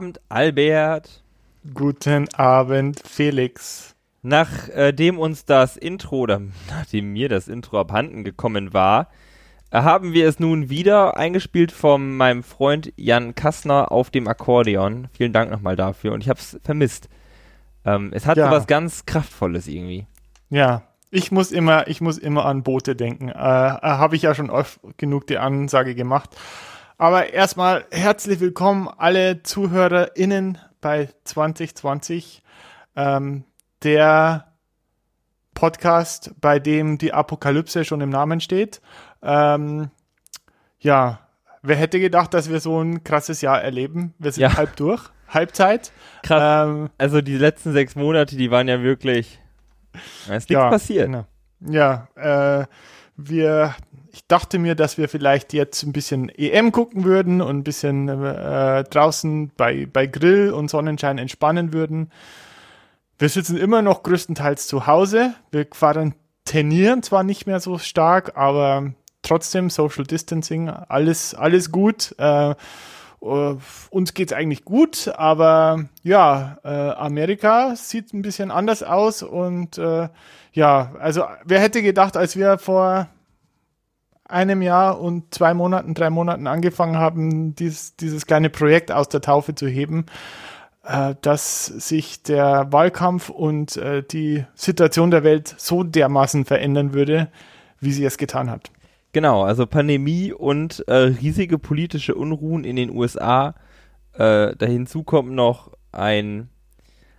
Abend, Albert. Guten Abend, Felix. Nachdem uns das Intro, oder nachdem mir das Intro abhanden gekommen war, haben wir es nun wieder eingespielt von meinem Freund Jan Kassner auf dem Akkordeon. Vielen Dank nochmal dafür und ich habe es vermisst. Ähm, es hat ja. was ganz Kraftvolles irgendwie. Ja, ich muss immer, ich muss immer an Boote denken. Äh, habe ich ja schon oft genug die Ansage gemacht. Aber erstmal herzlich willkommen alle ZuhörerInnen bei 2020. Ähm, der Podcast, bei dem die Apokalypse schon im Namen steht. Ähm, ja, wer hätte gedacht, dass wir so ein krasses Jahr erleben? Wir sind ja. halb durch, Halbzeit. Krass. Ähm, also die letzten sechs Monate, die waren ja wirklich. Da ist nichts ja, passiert. Genau. Ja, äh, wir ich dachte mir, dass wir vielleicht jetzt ein bisschen EM gucken würden und ein bisschen äh, draußen bei, bei Grill und Sonnenschein entspannen würden. Wir sitzen immer noch größtenteils zu Hause. Wir quarantänieren zwar nicht mehr so stark, aber trotzdem Social Distancing, alles, alles gut. Äh, Uh, uns geht's eigentlich gut, aber ja, äh, Amerika sieht ein bisschen anders aus und äh, ja, also wer hätte gedacht, als wir vor einem Jahr und zwei Monaten, drei Monaten angefangen haben, dies, dieses kleine Projekt aus der Taufe zu heben, äh, dass sich der Wahlkampf und äh, die Situation der Welt so dermaßen verändern würde, wie sie es getan hat. Genau, also Pandemie und äh, riesige politische Unruhen in den USA. Äh, da hinzu kommt noch ein,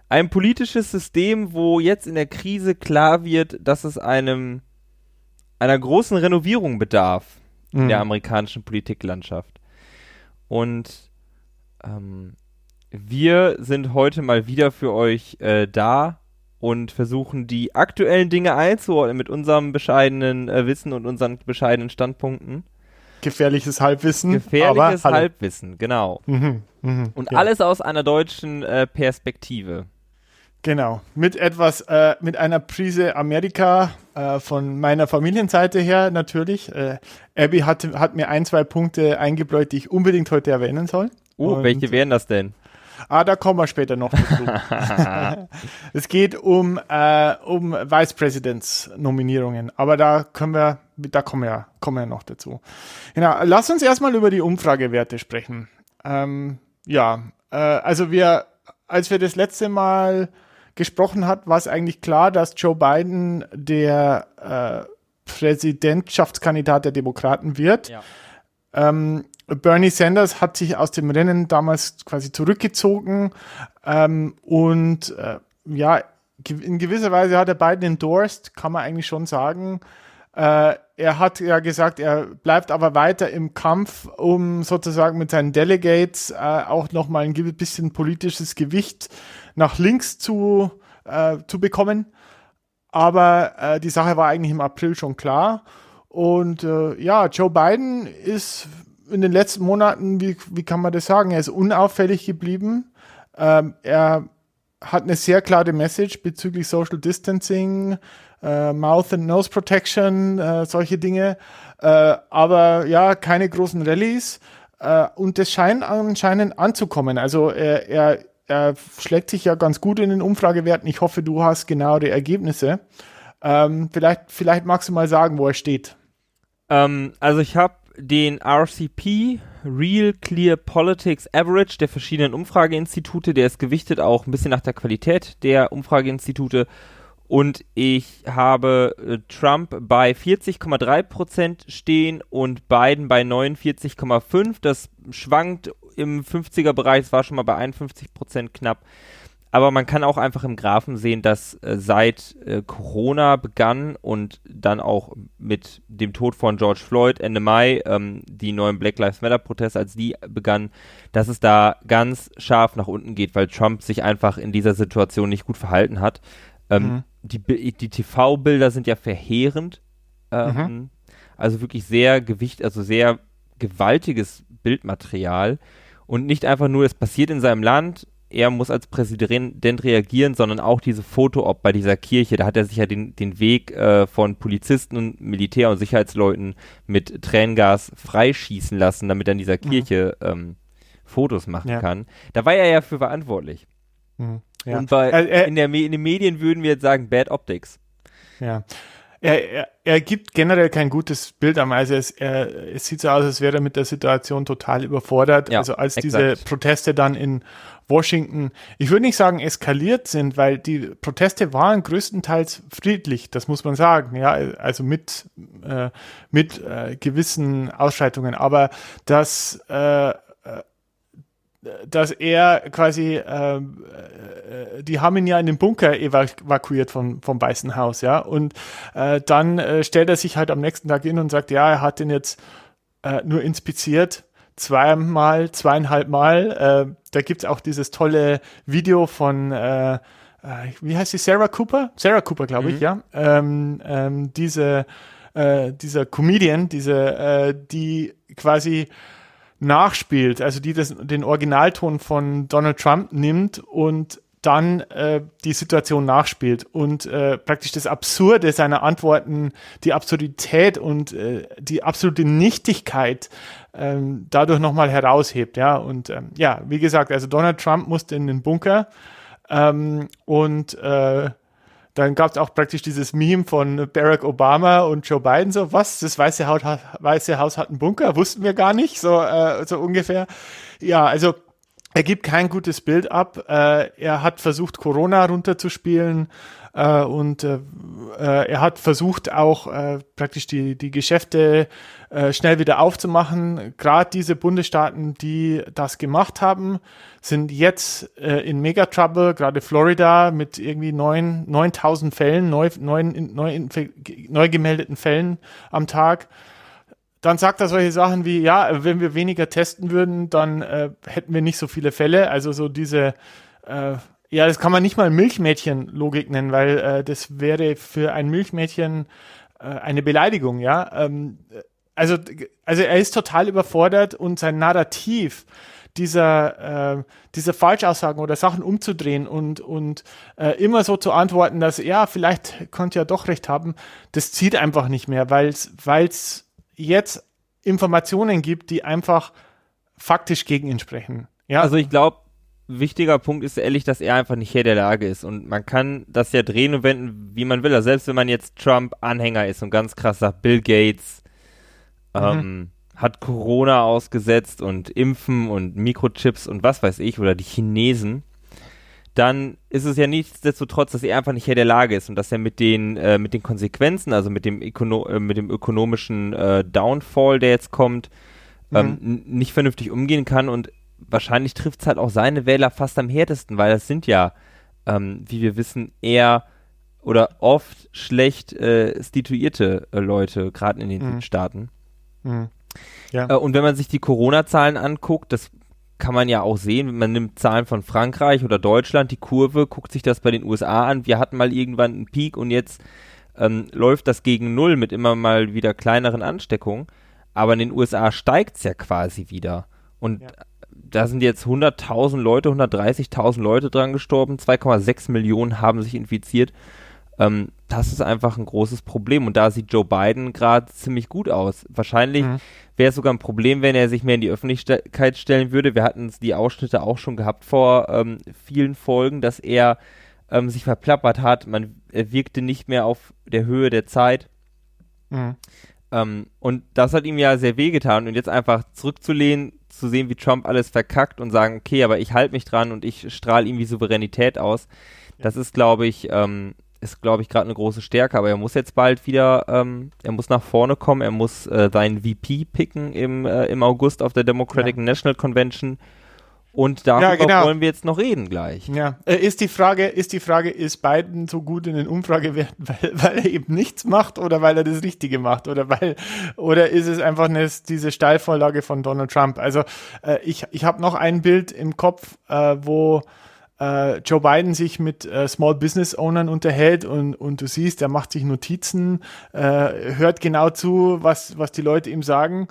ein politisches System, wo jetzt in der Krise klar wird, dass es einem einer großen Renovierung bedarf in der mhm. amerikanischen Politiklandschaft. Und ähm, wir sind heute mal wieder für euch äh, da und versuchen die aktuellen Dinge einzuordnen mit unserem bescheidenen äh, Wissen und unseren bescheidenen Standpunkten. Gefährliches Halbwissen. Gefährliches Halbwissen, genau. Mhm, mh, und ja. alles aus einer deutschen äh, Perspektive. Genau, mit etwas, äh, mit einer Prise Amerika äh, von meiner Familienseite her natürlich. Äh, Abby hat, hat mir ein, zwei Punkte eingebläut, die ich unbedingt heute erwähnen soll. Oh, Und, welche wären das denn? Ah, da kommen wir später noch dazu. es geht um, äh, um Vice Presidents Nominierungen, aber da können wir, da kommen wir, kommen wir noch dazu. Genau, lass uns erstmal über die Umfragewerte sprechen. Ähm, ja, äh, also wir, als wir das letzte Mal gesprochen hat, war es eigentlich klar, dass Joe Biden der äh, Präsidentschaftskandidat der Demokraten wird. Ja. Ähm, Bernie Sanders hat sich aus dem Rennen damals quasi zurückgezogen ähm, und äh, ja, in gewisser Weise hat er Biden endorsed, kann man eigentlich schon sagen. Äh, er hat ja gesagt, er bleibt aber weiter im Kampf, um sozusagen mit seinen Delegates äh, auch nochmal ein bisschen politisches Gewicht nach links zu, äh, zu bekommen. Aber äh, die Sache war eigentlich im April schon klar. Und äh, ja, Joe Biden ist in den letzten Monaten, wie, wie kann man das sagen, er ist unauffällig geblieben. Ähm, er hat eine sehr klare Message bezüglich Social Distancing, äh, Mouth and Nose Protection, äh, solche Dinge. Äh, aber ja, keine großen Rallyes. Äh, und das scheint anscheinend anzukommen. Also er, er er schlägt sich ja ganz gut in den Umfragewerten. Ich hoffe, du hast genau die Ergebnisse. Ähm, vielleicht, vielleicht magst du mal sagen, wo er steht. Ähm, also ich habe den RCP, Real Clear Politics Average der verschiedenen Umfrageinstitute. Der ist gewichtet auch ein bisschen nach der Qualität der Umfrageinstitute. Und ich habe äh, Trump bei 40,3% stehen und Biden bei 49,5%. Das schwankt im 50er-Bereich, es war schon mal bei 51 Prozent knapp. Aber man kann auch einfach im Graphen sehen, dass äh, seit äh, Corona begann und dann auch mit dem Tod von George Floyd Ende Mai, ähm, die neuen Black Lives Matter Proteste, als die begannen, dass es da ganz scharf nach unten geht, weil Trump sich einfach in dieser Situation nicht gut verhalten hat. Ähm, mhm. Die, die TV-Bilder sind ja verheerend. Ähm, mhm. Also wirklich sehr Gewicht, also sehr gewaltiges Bildmaterial und nicht einfach nur, es passiert in seinem Land, er muss als Präsident reagieren, sondern auch diese Foto-Op bei dieser Kirche, da hat er sich ja den, den Weg äh, von Polizisten und Militär- und Sicherheitsleuten mit Tränengas freischießen lassen, damit er in dieser mhm. Kirche ähm, Fotos machen ja. kann. Da war er ja für verantwortlich. Mhm. Ja. Und bei, äh, äh, in, der, in den Medien würden wir jetzt sagen Bad Optics. Ja. Er, er, er gibt generell kein gutes Bild am. Also es, er, es sieht so aus, als wäre er mit der Situation total überfordert. Ja, also als exakt. diese Proteste dann in Washington, ich würde nicht sagen eskaliert sind, weil die Proteste waren größtenteils friedlich, das muss man sagen, ja, also mit, äh, mit äh, gewissen Ausschreitungen, aber das äh, dass er quasi, äh, äh, die haben ihn ja in den Bunker evakuiert vom, vom Weißen Haus, ja. Und äh, dann äh, stellt er sich halt am nächsten Tag hin und sagt, ja, er hat den jetzt äh, nur inspiziert, zweimal, zweieinhalb Mal. Äh, da gibt's auch dieses tolle Video von äh, äh wie heißt sie, Sarah Cooper? Sarah Cooper, glaube mhm. ich, ja. Ähm, ähm, diese, äh, dieser Comedian, diese, äh, die quasi nachspielt, also die das, den Originalton von Donald Trump nimmt und dann äh, die Situation nachspielt und äh, praktisch das Absurde seiner Antworten, die Absurdität und äh, die absolute Nichtigkeit ähm, dadurch nochmal heraushebt. Ja, und ähm, ja, wie gesagt, also Donald Trump musste in den Bunker ähm, und äh, dann gab es auch praktisch dieses Meme von Barack Obama und Joe Biden, so, was, das Weiße Haus, Weiße Haus hat einen Bunker, wussten wir gar nicht, so, äh, so ungefähr. Ja, also er gibt kein gutes Bild ab. Äh, er hat versucht, Corona runterzuspielen äh, und äh, er hat versucht auch praktisch die, die Geschäfte schnell wieder aufzumachen. Gerade diese Bundesstaaten, die das gemacht haben, sind jetzt in Mega Trouble, gerade Florida mit irgendwie neun, 9000 Fällen, neu, neun, neu, neu gemeldeten Fällen am Tag dann sagt er solche Sachen wie, ja, wenn wir weniger testen würden, dann äh, hätten wir nicht so viele Fälle. Also so diese äh, ja, das kann man nicht mal Milchmädchen-Logik nennen, weil äh, das wäre für ein Milchmädchen äh, eine Beleidigung, ja. Ähm, also, also er ist total überfordert und sein Narrativ dieser, äh, diese Falschaussagen oder Sachen umzudrehen und, und äh, immer so zu antworten, dass ja, vielleicht konnte ja doch recht haben, das zieht einfach nicht mehr, weil es jetzt Informationen gibt, die einfach faktisch gegen ihn sprechen. Ja? Also ich glaube, wichtiger Punkt ist ehrlich, dass er einfach nicht Herr der Lage ist. Und man kann das ja drehen und wenden, wie man will. Also selbst wenn man jetzt Trump-Anhänger ist und ganz krass sagt, Bill Gates mhm. ähm, hat Corona ausgesetzt und Impfen und Mikrochips und was weiß ich, oder die Chinesen, dann ist es ja nichtsdestotrotz, dass er einfach nicht Herr der Lage ist und dass er mit den, äh, mit den Konsequenzen, also mit dem, Ökono äh, mit dem ökonomischen äh, Downfall, der jetzt kommt, ähm, mhm. nicht vernünftig umgehen kann und wahrscheinlich trifft es halt auch seine Wähler fast am härtesten, weil das sind ja, ähm, wie wir wissen, eher oder oft schlecht äh, stituierte äh, Leute, gerade in den mhm. Südstaaten. Mhm. Ja. Äh, und wenn man sich die Corona-Zahlen anguckt, das kann man ja auch sehen, man nimmt Zahlen von Frankreich oder Deutschland, die Kurve, guckt sich das bei den USA an. Wir hatten mal irgendwann einen Peak und jetzt ähm, läuft das gegen Null mit immer mal wieder kleineren Ansteckungen. Aber in den USA steigt es ja quasi wieder. Und ja da sind jetzt 100.000 Leute, 130.000 Leute dran gestorben, 2,6 Millionen haben sich infiziert. Ähm, das ist einfach ein großes Problem und da sieht Joe Biden gerade ziemlich gut aus. Wahrscheinlich mhm. wäre es sogar ein Problem, wenn er sich mehr in die Öffentlichkeit stellen würde. Wir hatten die Ausschnitte auch schon gehabt vor ähm, vielen Folgen, dass er ähm, sich verplappert hat. Man er wirkte nicht mehr auf der Höhe der Zeit. Mhm. Ähm, und das hat ihm ja sehr wehgetan. Und jetzt einfach zurückzulehnen, zu sehen, wie Trump alles verkackt und sagen, okay, aber ich halte mich dran und ich strahle ihm wie Souveränität aus. Das ist, glaube ich, ähm, ist, glaube ich, gerade eine große Stärke, aber er muss jetzt bald wieder, ähm, er muss nach vorne kommen, er muss äh, seinen VP picken im, äh, im August auf der Democratic ja. National Convention und darüber ja, genau. wollen wir jetzt noch reden gleich. Ja, äh, ist die Frage, ist die Frage, ist Biden so gut in den Umfragewerten, weil, weil er eben nichts macht oder weil er das Richtige macht oder weil, oder ist es einfach eine, diese Steilvorlage von Donald Trump? Also äh, ich, ich habe noch ein Bild im Kopf, äh, wo äh, Joe Biden sich mit äh, Small Business Ownern unterhält und, und du siehst, er macht sich Notizen, äh, hört genau zu, was, was die Leute ihm sagen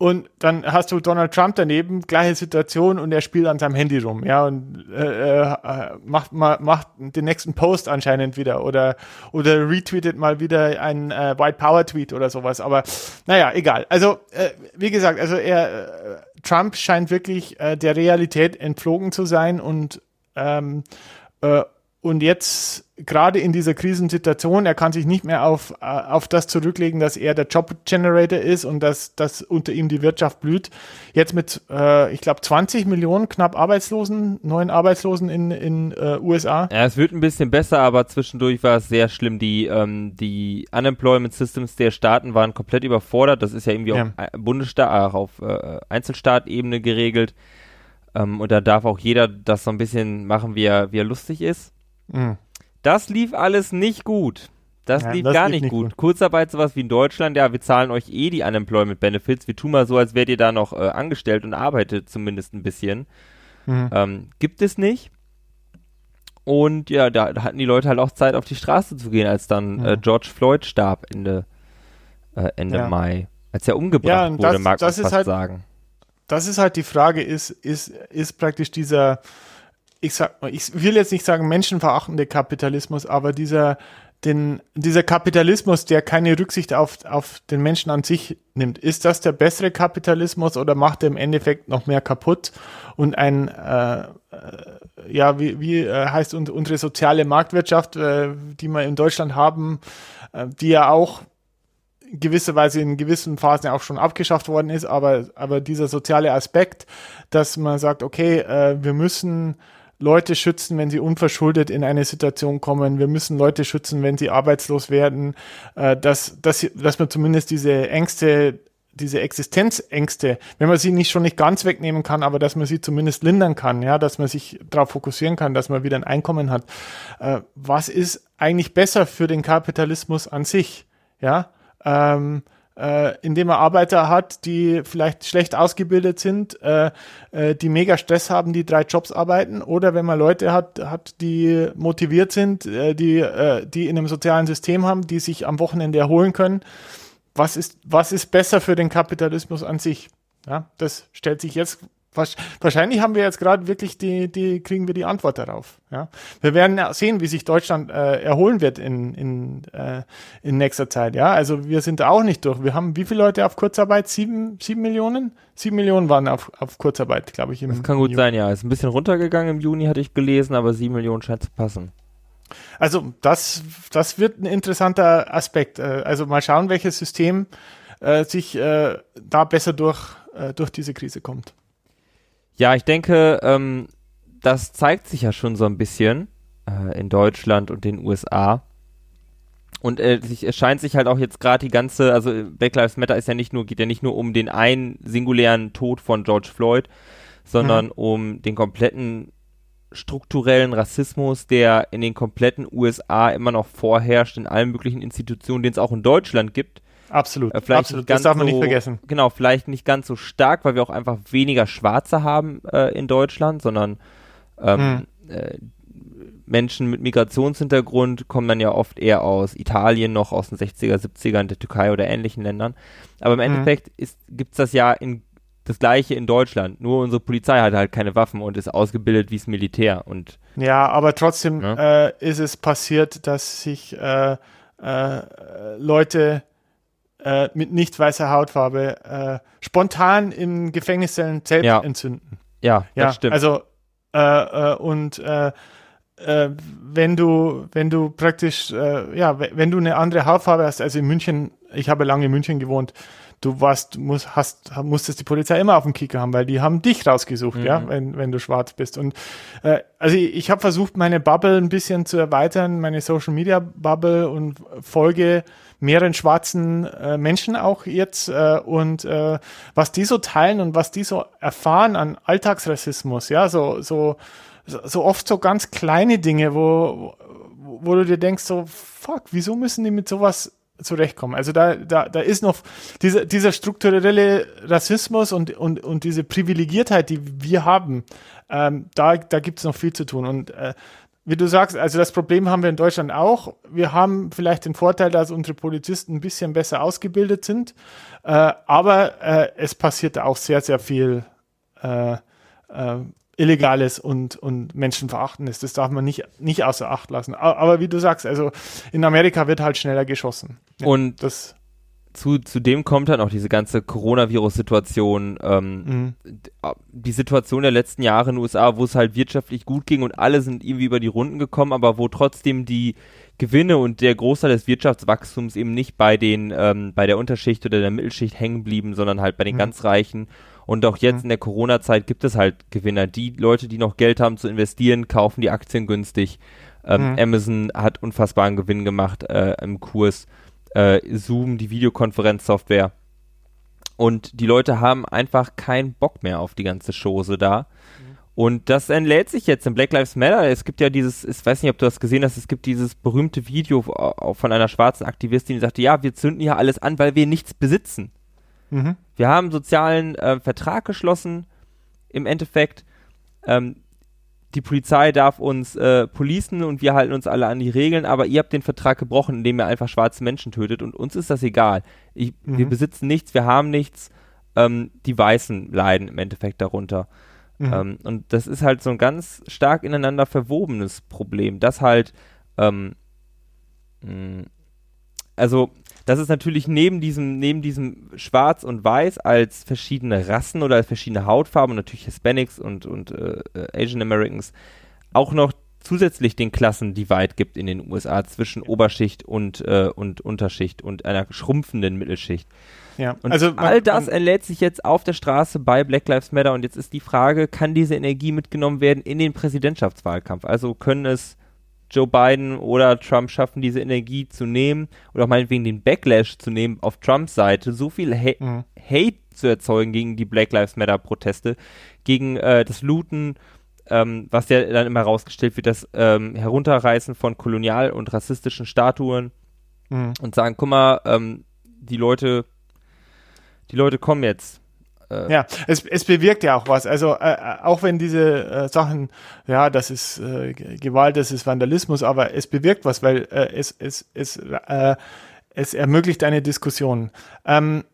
und dann hast du Donald Trump daneben, gleiche Situation und er spielt an seinem Handy rum, ja, und äh, äh, macht mal macht den nächsten Post anscheinend wieder oder oder retweetet mal wieder einen äh, White Power Tweet oder sowas. Aber naja, egal. Also äh, wie gesagt, also er Trump scheint wirklich der Realität entflogen zu sein und ähm, äh, und jetzt gerade in dieser Krisensituation, er kann sich nicht mehr auf, äh, auf das zurücklegen, dass er der Job-Generator ist und dass, dass unter ihm die Wirtschaft blüht. Jetzt mit, äh, ich glaube, 20 Millionen knapp Arbeitslosen, neuen Arbeitslosen in in äh, USA. Ja, es wird ein bisschen besser, aber zwischendurch war es sehr schlimm. Die, ähm, die Unemployment Systems der Staaten waren komplett überfordert. Das ist ja irgendwie ja. auf Bundesstaat, auf äh, Einzelstaatebene geregelt. Ähm, und da darf auch jeder das so ein bisschen machen, wie er, wie er lustig ist. Mhm. Das lief alles nicht gut. Das ja, lief das gar lief nicht, gut. gut. Kurzarbeit, sowas wie in Deutschland, ja, wir zahlen euch eh die Unemployment Benefits. Wir tun mal so, als wärt ihr da noch äh, angestellt und arbeitet zumindest ein bisschen. Mhm. Ähm, gibt es nicht. Und ja, da, da, hatten die Leute halt auch Zeit, auf die Straße zu gehen, als dann mhm. äh, George Floyd starb Ende, äh, Ende ja. Mai. Als er umgebracht ja, wurde, das, mag das man fast halt, sagen. Das ist halt die Frage, ist, ist, ist praktisch dieser ich sag, ich will jetzt nicht sagen menschenverachtende Kapitalismus, aber dieser, den, dieser Kapitalismus, der keine Rücksicht auf, auf den Menschen an sich nimmt, ist das der bessere Kapitalismus oder macht er im Endeffekt noch mehr kaputt? Und ein, äh, äh, ja, wie, wie äh, heißt unsere soziale Marktwirtschaft, äh, die wir in Deutschland haben, äh, die ja auch gewisserweise in gewissen Phasen auch schon abgeschafft worden ist, aber, aber dieser soziale Aspekt, dass man sagt, okay, äh, wir müssen Leute schützen, wenn sie unverschuldet in eine Situation kommen. Wir müssen Leute schützen, wenn sie arbeitslos werden. Äh, dass, dass, dass man zumindest diese Ängste, diese Existenzängste, wenn man sie nicht schon nicht ganz wegnehmen kann, aber dass man sie zumindest lindern kann, ja, dass man sich darauf fokussieren kann, dass man wieder ein Einkommen hat. Äh, was ist eigentlich besser für den Kapitalismus an sich? Ja, ähm, äh, indem er Arbeiter hat, die vielleicht schlecht ausgebildet sind, äh, äh, die mega Stress haben, die drei Jobs arbeiten, oder wenn man Leute hat, hat die motiviert sind, äh, die, äh, die in einem sozialen System haben, die sich am Wochenende erholen können. Was ist, was ist besser für den Kapitalismus an sich? Ja, das stellt sich jetzt Wahrscheinlich haben wir jetzt gerade wirklich die, die, kriegen wir die Antwort darauf. Ja? Wir werden sehen, wie sich Deutschland äh, erholen wird in, in, äh, in nächster Zeit. Ja, also wir sind da auch nicht durch. Wir haben wie viele Leute auf Kurzarbeit? Sieben, sieben Millionen? Sieben Millionen waren auf, auf Kurzarbeit, glaube ich. Im, das kann gut Juni. sein, ja. Ist ein bisschen runtergegangen im Juni, hatte ich gelesen, aber sieben Millionen scheint zu passen. Also das, das wird ein interessanter Aspekt. Äh, also mal schauen, welches System äh, sich äh, da besser durch, äh, durch diese Krise kommt. Ja, ich denke, ähm, das zeigt sich ja schon so ein bisschen äh, in Deutschland und den USA. Und äh, es scheint sich halt auch jetzt gerade die ganze, also Black Lives Matter ist ja nicht nur, geht ja nicht nur um den einen singulären Tod von George Floyd, sondern mhm. um den kompletten strukturellen Rassismus, der in den kompletten USA immer noch vorherrscht, in allen möglichen Institutionen, den es auch in Deutschland gibt. Absolut, äh, absolut. das darf man so, nicht vergessen. Genau, vielleicht nicht ganz so stark, weil wir auch einfach weniger Schwarze haben äh, in Deutschland, sondern ähm, hm. äh, Menschen mit Migrationshintergrund kommen dann ja oft eher aus Italien, noch aus den 60er, 70er, in der Türkei oder ähnlichen Ländern. Aber im hm. Endeffekt gibt es das ja in das gleiche in Deutschland. Nur unsere Polizei hat halt keine Waffen und ist ausgebildet wie das Militär. Und, ja, aber trotzdem ja? Äh, ist es passiert, dass sich äh, äh, Leute äh, mit nicht weißer Hautfarbe äh, spontan im Gefängniszellen selbst ja. entzünden. Ja, ja, das stimmt. Also äh, äh und äh, äh, wenn du wenn du praktisch ja wenn du eine andere Hautfarbe hast, also in München, ich habe lange in München gewohnt, du warst, musst, hast, musstest die Polizei immer auf dem Kicker haben, weil die haben dich rausgesucht, mhm. ja, wenn, wenn du schwarz bist. Und äh, also ich, ich habe versucht, meine Bubble ein bisschen zu erweitern, meine Social Media Bubble und folge mehreren schwarzen äh, Menschen auch jetzt äh, und äh, was die so teilen und was die so erfahren an Alltagsrassismus, ja, so so so oft so ganz kleine Dinge, wo wo du dir denkst so fuck, wieso müssen die mit sowas zurechtkommen. Also da, da, da ist noch dieser, dieser strukturelle Rassismus und, und, und diese Privilegiertheit, die wir haben, ähm, da, da gibt es noch viel zu tun. Und äh, wie du sagst, also das Problem haben wir in Deutschland auch. Wir haben vielleicht den Vorteil, dass unsere Polizisten ein bisschen besser ausgebildet sind, äh, aber äh, es passiert auch sehr, sehr viel äh, äh, Illegales und, und Menschenverachtendes. Das darf man nicht, nicht außer Acht lassen. Aber, aber wie du sagst, also in Amerika wird halt schneller geschossen. Ja, und das zu, dem kommt dann auch diese ganze Coronavirus-Situation, ähm, mhm. die Situation der letzten Jahre in den USA, wo es halt wirtschaftlich gut ging und alle sind irgendwie über die Runden gekommen, aber wo trotzdem die Gewinne und der Großteil des Wirtschaftswachstums eben nicht bei den, ähm, bei der Unterschicht oder der Mittelschicht hängen blieben, sondern halt bei den mhm. ganz Reichen. Und auch jetzt mhm. in der Corona-Zeit gibt es halt Gewinner. Die Leute, die noch Geld haben zu investieren, kaufen die Aktien günstig. Ähm, mhm. Amazon hat unfassbaren Gewinn gemacht äh, im Kurs äh, Zoom, die Videokonferenzsoftware. Und die Leute haben einfach keinen Bock mehr auf die ganze Chose da. Mhm. Und das entlädt sich jetzt in Black Lives Matter. Es gibt ja dieses, ich weiß nicht, ob du das gesehen hast, es gibt dieses berühmte Video von einer schwarzen Aktivistin, die sagte, ja, wir zünden hier alles an, weil wir nichts besitzen. Mhm. Wir haben einen sozialen äh, Vertrag geschlossen, im Endeffekt. Ähm, die Polizei darf uns äh, policen und wir halten uns alle an die Regeln, aber ihr habt den Vertrag gebrochen, indem ihr einfach schwarze Menschen tötet und uns ist das egal. Ich, mhm. Wir besitzen nichts, wir haben nichts. Ähm, die Weißen leiden im Endeffekt darunter. Mhm. Ähm, und das ist halt so ein ganz stark ineinander verwobenes Problem, das halt, ähm, mh, also das ist natürlich neben diesem, neben diesem Schwarz und Weiß als verschiedene Rassen oder als verschiedene Hautfarben und natürlich Hispanics und, und äh, Asian Americans auch noch zusätzlich den Klassen Divide gibt in den USA zwischen Oberschicht und, äh, und Unterschicht und einer schrumpfenden Mittelschicht. Ja, und also man, all das erlädt sich jetzt auf der Straße bei Black Lives Matter und jetzt ist die Frage, kann diese Energie mitgenommen werden in den Präsidentschaftswahlkampf? Also können es Joe Biden oder Trump schaffen, diese Energie zu nehmen oder auch meinetwegen den Backlash zu nehmen auf Trumps Seite, so viel ha mhm. Hate zu erzeugen gegen die Black Lives Matter Proteste, gegen äh, das Looten, ähm, was ja dann immer rausgestellt wird, das ähm, Herunterreißen von kolonial- und rassistischen Statuen mhm. und sagen, guck mal, ähm, die Leute, die Leute kommen jetzt äh, ja, es, es bewirkt ja auch was. Also äh, äh, auch wenn diese äh, Sachen, ja, das ist äh, Gewalt, das ist Vandalismus, aber es bewirkt was, weil äh, es, es, es, äh, es ermöglicht eine Diskussion. Ähm,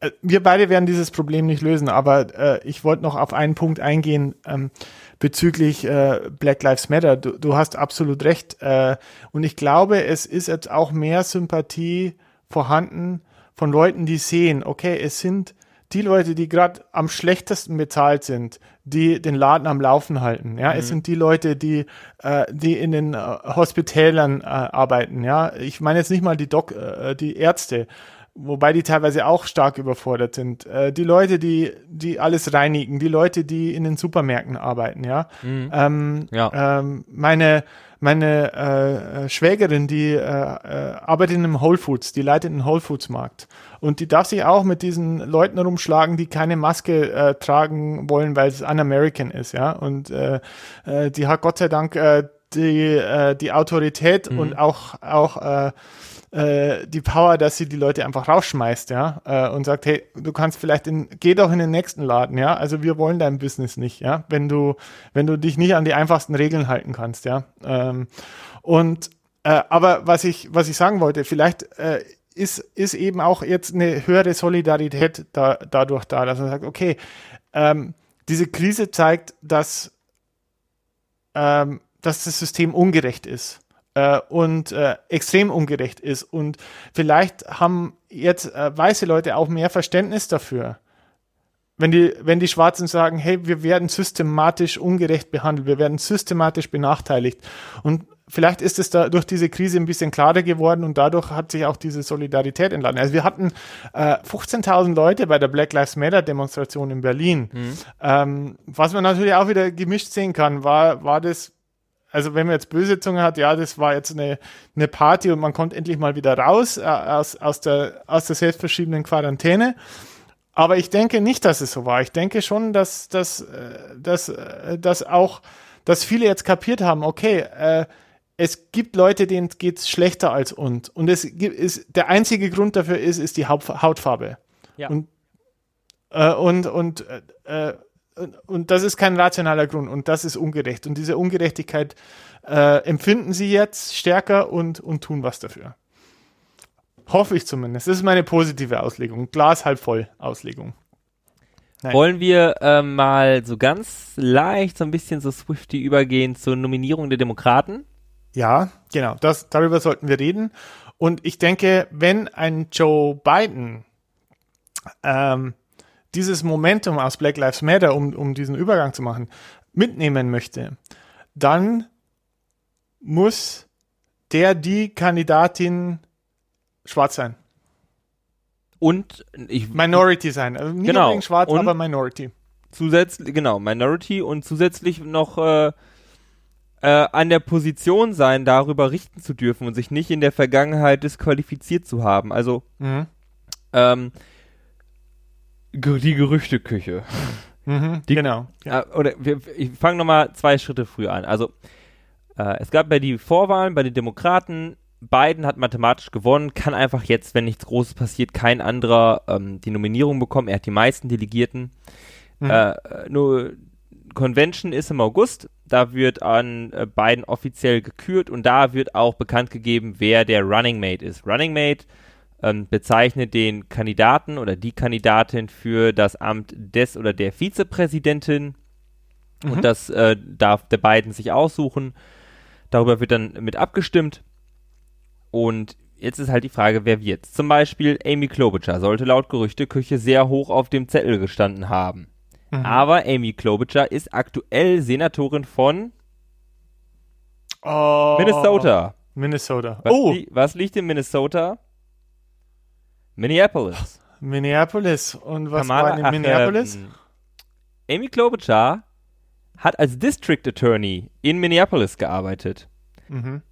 äh, wir beide werden dieses Problem nicht lösen, aber äh, ich wollte noch auf einen Punkt eingehen ähm, bezüglich äh, Black Lives Matter. Du, du hast absolut recht. Äh, und ich glaube, es ist jetzt auch mehr Sympathie vorhanden von Leuten, die sehen, okay, es sind die Leute, die gerade am schlechtesten bezahlt sind, die den Laden am Laufen halten. Ja, mhm. es sind die Leute, die, äh, die in den äh, Hospitälern äh, arbeiten. Ja, ich meine jetzt nicht mal die Doc, äh, die Ärzte, wobei die teilweise auch stark überfordert sind. Äh, die Leute, die, die alles reinigen, die Leute, die in den Supermärkten arbeiten. Ja, mhm. ähm, ja. Ähm, meine meine äh, äh, Schwägerin, die äh, äh, arbeitet in einem Whole Foods, die leitet einen Whole Foods Markt. Und die darf sich auch mit diesen Leuten rumschlagen, die keine Maske äh, tragen wollen, weil es un-American ist, ja. Und äh, äh, die hat Gott sei Dank äh, die, äh, die Autorität mhm. und auch, auch äh, äh, die Power, dass sie die Leute einfach rausschmeißt, ja, äh, und sagt, hey, du kannst vielleicht in, geh doch in den nächsten Laden, ja. Also wir wollen dein Business nicht, ja, wenn du, wenn du dich nicht an die einfachsten Regeln halten kannst, ja. Ähm, und äh, aber was ich, was ich sagen wollte, vielleicht äh, ist, ist eben auch jetzt eine höhere Solidarität da, dadurch da, dass man sagt, okay, ähm, diese Krise zeigt, dass, ähm, dass das System ungerecht ist äh, und äh, extrem ungerecht ist. Und vielleicht haben jetzt äh, weiße Leute auch mehr Verständnis dafür. Wenn die, wenn die Schwarzen sagen, hey, wir werden systematisch ungerecht behandelt, wir werden systematisch benachteiligt. Und vielleicht ist es da durch diese Krise ein bisschen klarer geworden und dadurch hat sich auch diese Solidarität entladen. Also wir hatten äh, 15.000 Leute bei der Black Lives Matter Demonstration in Berlin. Mhm. Ähm, was man natürlich auch wieder gemischt sehen kann, war, war das also wenn man jetzt böse Zunge hat, ja, das war jetzt eine, eine Party und man kommt endlich mal wieder raus äh, aus, aus, der, aus der selbstverschiebenen Quarantäne. Aber ich denke nicht, dass es so war. Ich denke schon, dass, dass, äh, dass, äh, dass auch, dass viele jetzt kapiert haben, okay, äh, es gibt Leute, denen geht es schlechter als uns. Und es gibt, ist, der einzige Grund dafür ist, ist die Hautfarbe. Ja. Und, äh, und, und äh, und das ist kein rationaler Grund und das ist ungerecht. Und diese Ungerechtigkeit äh, empfinden sie jetzt stärker und, und tun was dafür. Hoffe ich zumindest. Das ist meine positive Auslegung. Glas halb voll Auslegung. Nein. Wollen wir äh, mal so ganz leicht so ein bisschen so Swifty übergehen zur Nominierung der Demokraten? Ja, genau. Das, darüber sollten wir reden. Und ich denke, wenn ein Joe Biden ähm, dieses Momentum aus Black Lives Matter, um, um diesen Übergang zu machen, mitnehmen möchte, dann muss der die Kandidatin schwarz sein. Und ich, Minority sein. Also nicht genau. schwarz, und aber Minority. Zusätzlich, genau, Minority und zusätzlich noch äh, äh, an der Position sein, darüber richten zu dürfen und sich nicht in der Vergangenheit disqualifiziert zu haben. Also mhm. ähm, die Gerüchteküche. Mhm, die, genau. Ja. Äh, oder wir, ich fange nochmal zwei Schritte früher an. Also äh, es gab bei die Vorwahlen bei den Demokraten. Biden hat mathematisch gewonnen, kann einfach jetzt, wenn nichts Großes passiert, kein anderer ähm, die Nominierung bekommen. Er hat die meisten Delegierten. Mhm. Äh, nur Convention ist im August. Da wird an äh, Biden offiziell gekürt und da wird auch bekannt gegeben, wer der Running Mate ist. Running Mate ähm, bezeichnet den Kandidaten oder die Kandidatin für das Amt des oder der Vizepräsidentin. Mhm. Und das äh, darf der Biden sich aussuchen. Darüber wird dann mit abgestimmt. Und jetzt ist halt die Frage, wer wird. Zum Beispiel Amy Klobuchar sollte laut Gerüchteküche sehr hoch auf dem Zettel gestanden haben. Mhm. Aber Amy Klobuchar ist aktuell Senatorin von oh, Minnesota. Minnesota. Was, oh. li was liegt in Minnesota? Minneapolis. Minneapolis. Und was Kamala, war in Minneapolis? Ach, ähm, Amy Klobuchar hat als District Attorney in Minneapolis gearbeitet. Mhm.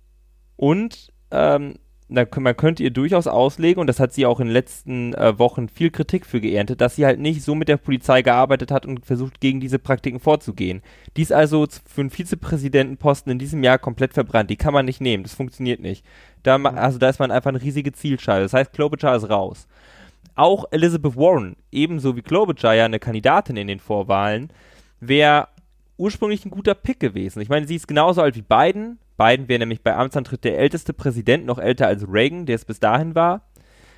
Und ähm, da, man könnte ihr durchaus auslegen, und das hat sie auch in den letzten äh, Wochen viel Kritik für geerntet, dass sie halt nicht so mit der Polizei gearbeitet hat und versucht, gegen diese Praktiken vorzugehen. Die ist also für einen Vizepräsidentenposten in diesem Jahr komplett verbrannt. Die kann man nicht nehmen. Das funktioniert nicht. Da, also da ist man einfach eine riesige Zielscheibe. Das heißt, Klobuchar ist raus. Auch Elizabeth Warren, ebenso wie Klobuchar ja eine Kandidatin in den Vorwahlen, wäre ursprünglich ein guter Pick gewesen. Ich meine, sie ist genauso alt wie Biden. Biden wäre nämlich bei Amtsantritt der älteste Präsident, noch älter als Reagan, der es bis dahin war.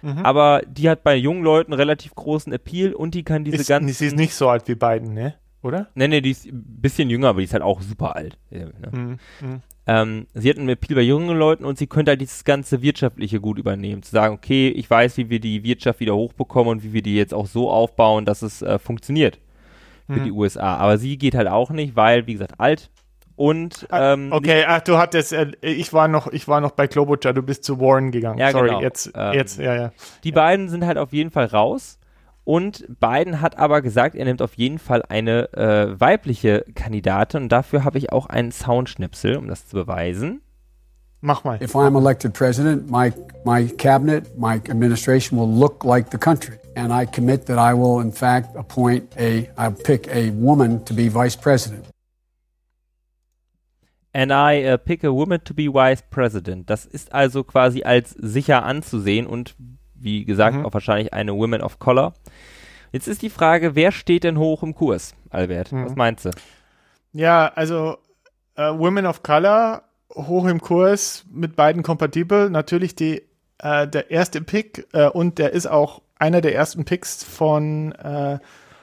Mhm. Aber die hat bei jungen Leuten relativ großen Appeal und die kann diese ist, ganzen. Sie ist nicht so alt wie Biden, ne? Oder? Nee, nee, die ist ein bisschen jünger, aber die ist halt auch super alt. Ne? Mhm. Mhm. Ähm, sie hat einen Appeal bei jungen Leuten und sie könnte halt dieses ganze Wirtschaftliche gut übernehmen. Zu sagen, okay, ich weiß, wie wir die Wirtschaft wieder hochbekommen und wie wir die jetzt auch so aufbauen, dass es äh, funktioniert für mhm. die USA. Aber sie geht halt auch nicht, weil, wie gesagt, alt, und ah, ähm, okay, ach, du hattest, äh, ich war noch, ich war noch bei Klobuchar, du bist zu Warren gegangen. Ja, Sorry, genau. jetzt, ähm, jetzt, ja, ja. Die beiden sind halt auf jeden Fall raus. Und Biden hat aber gesagt, er nimmt auf jeden Fall eine äh, weibliche Kandidatin. Und dafür habe ich auch einen Soundschnipsel, um das zu beweisen. Mach mal. If I'm elected president, my, my cabinet, my administration will look like the country. And I commit that I will, in fact, appoint a, I'll pick a woman to be vice president. And I uh, pick a woman to be vice president. Das ist also quasi als sicher anzusehen und wie gesagt mhm. auch wahrscheinlich eine Woman of Color. Jetzt ist die Frage, wer steht denn hoch im Kurs, Albert? Mhm. Was meinst du? Ja, also äh, Women of Color hoch im Kurs mit beiden kompatibel. Natürlich die, äh, der erste Pick äh, und der ist auch einer der ersten Picks von äh,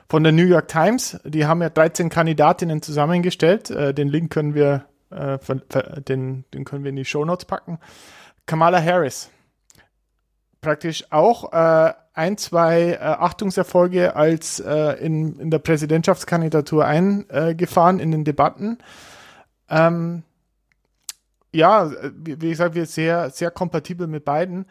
von der New York Times. Die haben ja 13 Kandidatinnen zusammengestellt. Äh, den Link können wir äh, den, den können wir in die Shownotes packen. Kamala Harris. Praktisch auch äh, ein, zwei äh, Achtungserfolge als äh, in, in der Präsidentschaftskandidatur eingefahren in den Debatten. Ähm, ja, wie, wie gesagt, wir sehr, sehr kompatibel mit beiden.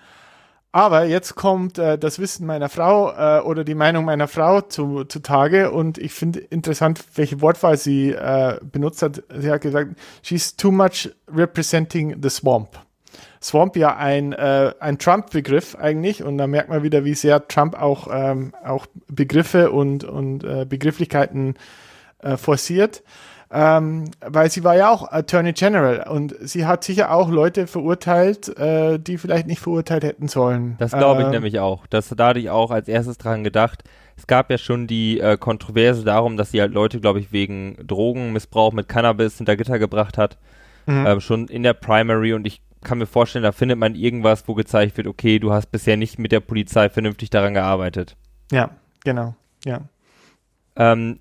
Aber jetzt kommt äh, das Wissen meiner Frau äh, oder die Meinung meiner Frau zu, zu Tage und ich finde interessant, welche Wortwahl sie äh, benutzt hat. Sie hat gesagt, she's too much representing the swamp. Swamp ja ein, äh, ein Trump-Begriff eigentlich und da merkt man wieder, wie sehr Trump auch, ähm, auch Begriffe und, und äh, Begrifflichkeiten äh, forciert. Ähm, weil sie war ja auch Attorney General und sie hat sicher auch Leute verurteilt, äh, die vielleicht nicht verurteilt hätten sollen. Das glaube ich Ähm, nämlich auch. Das, da hatte ich auch als erstes dran gedacht. Es gab ja schon die äh, Kontroverse darum, dass sie halt Leute, glaube ich, wegen Drogenmissbrauch mit Cannabis hinter Gitter gebracht hat. Mhm. Ähm, schon in der Primary und ich kann mir vorstellen, da findet man irgendwas, wo gezeigt wird, okay, du hast bisher nicht mit der Polizei vernünftig daran gearbeitet. Ja, genau. Ja. Ähm,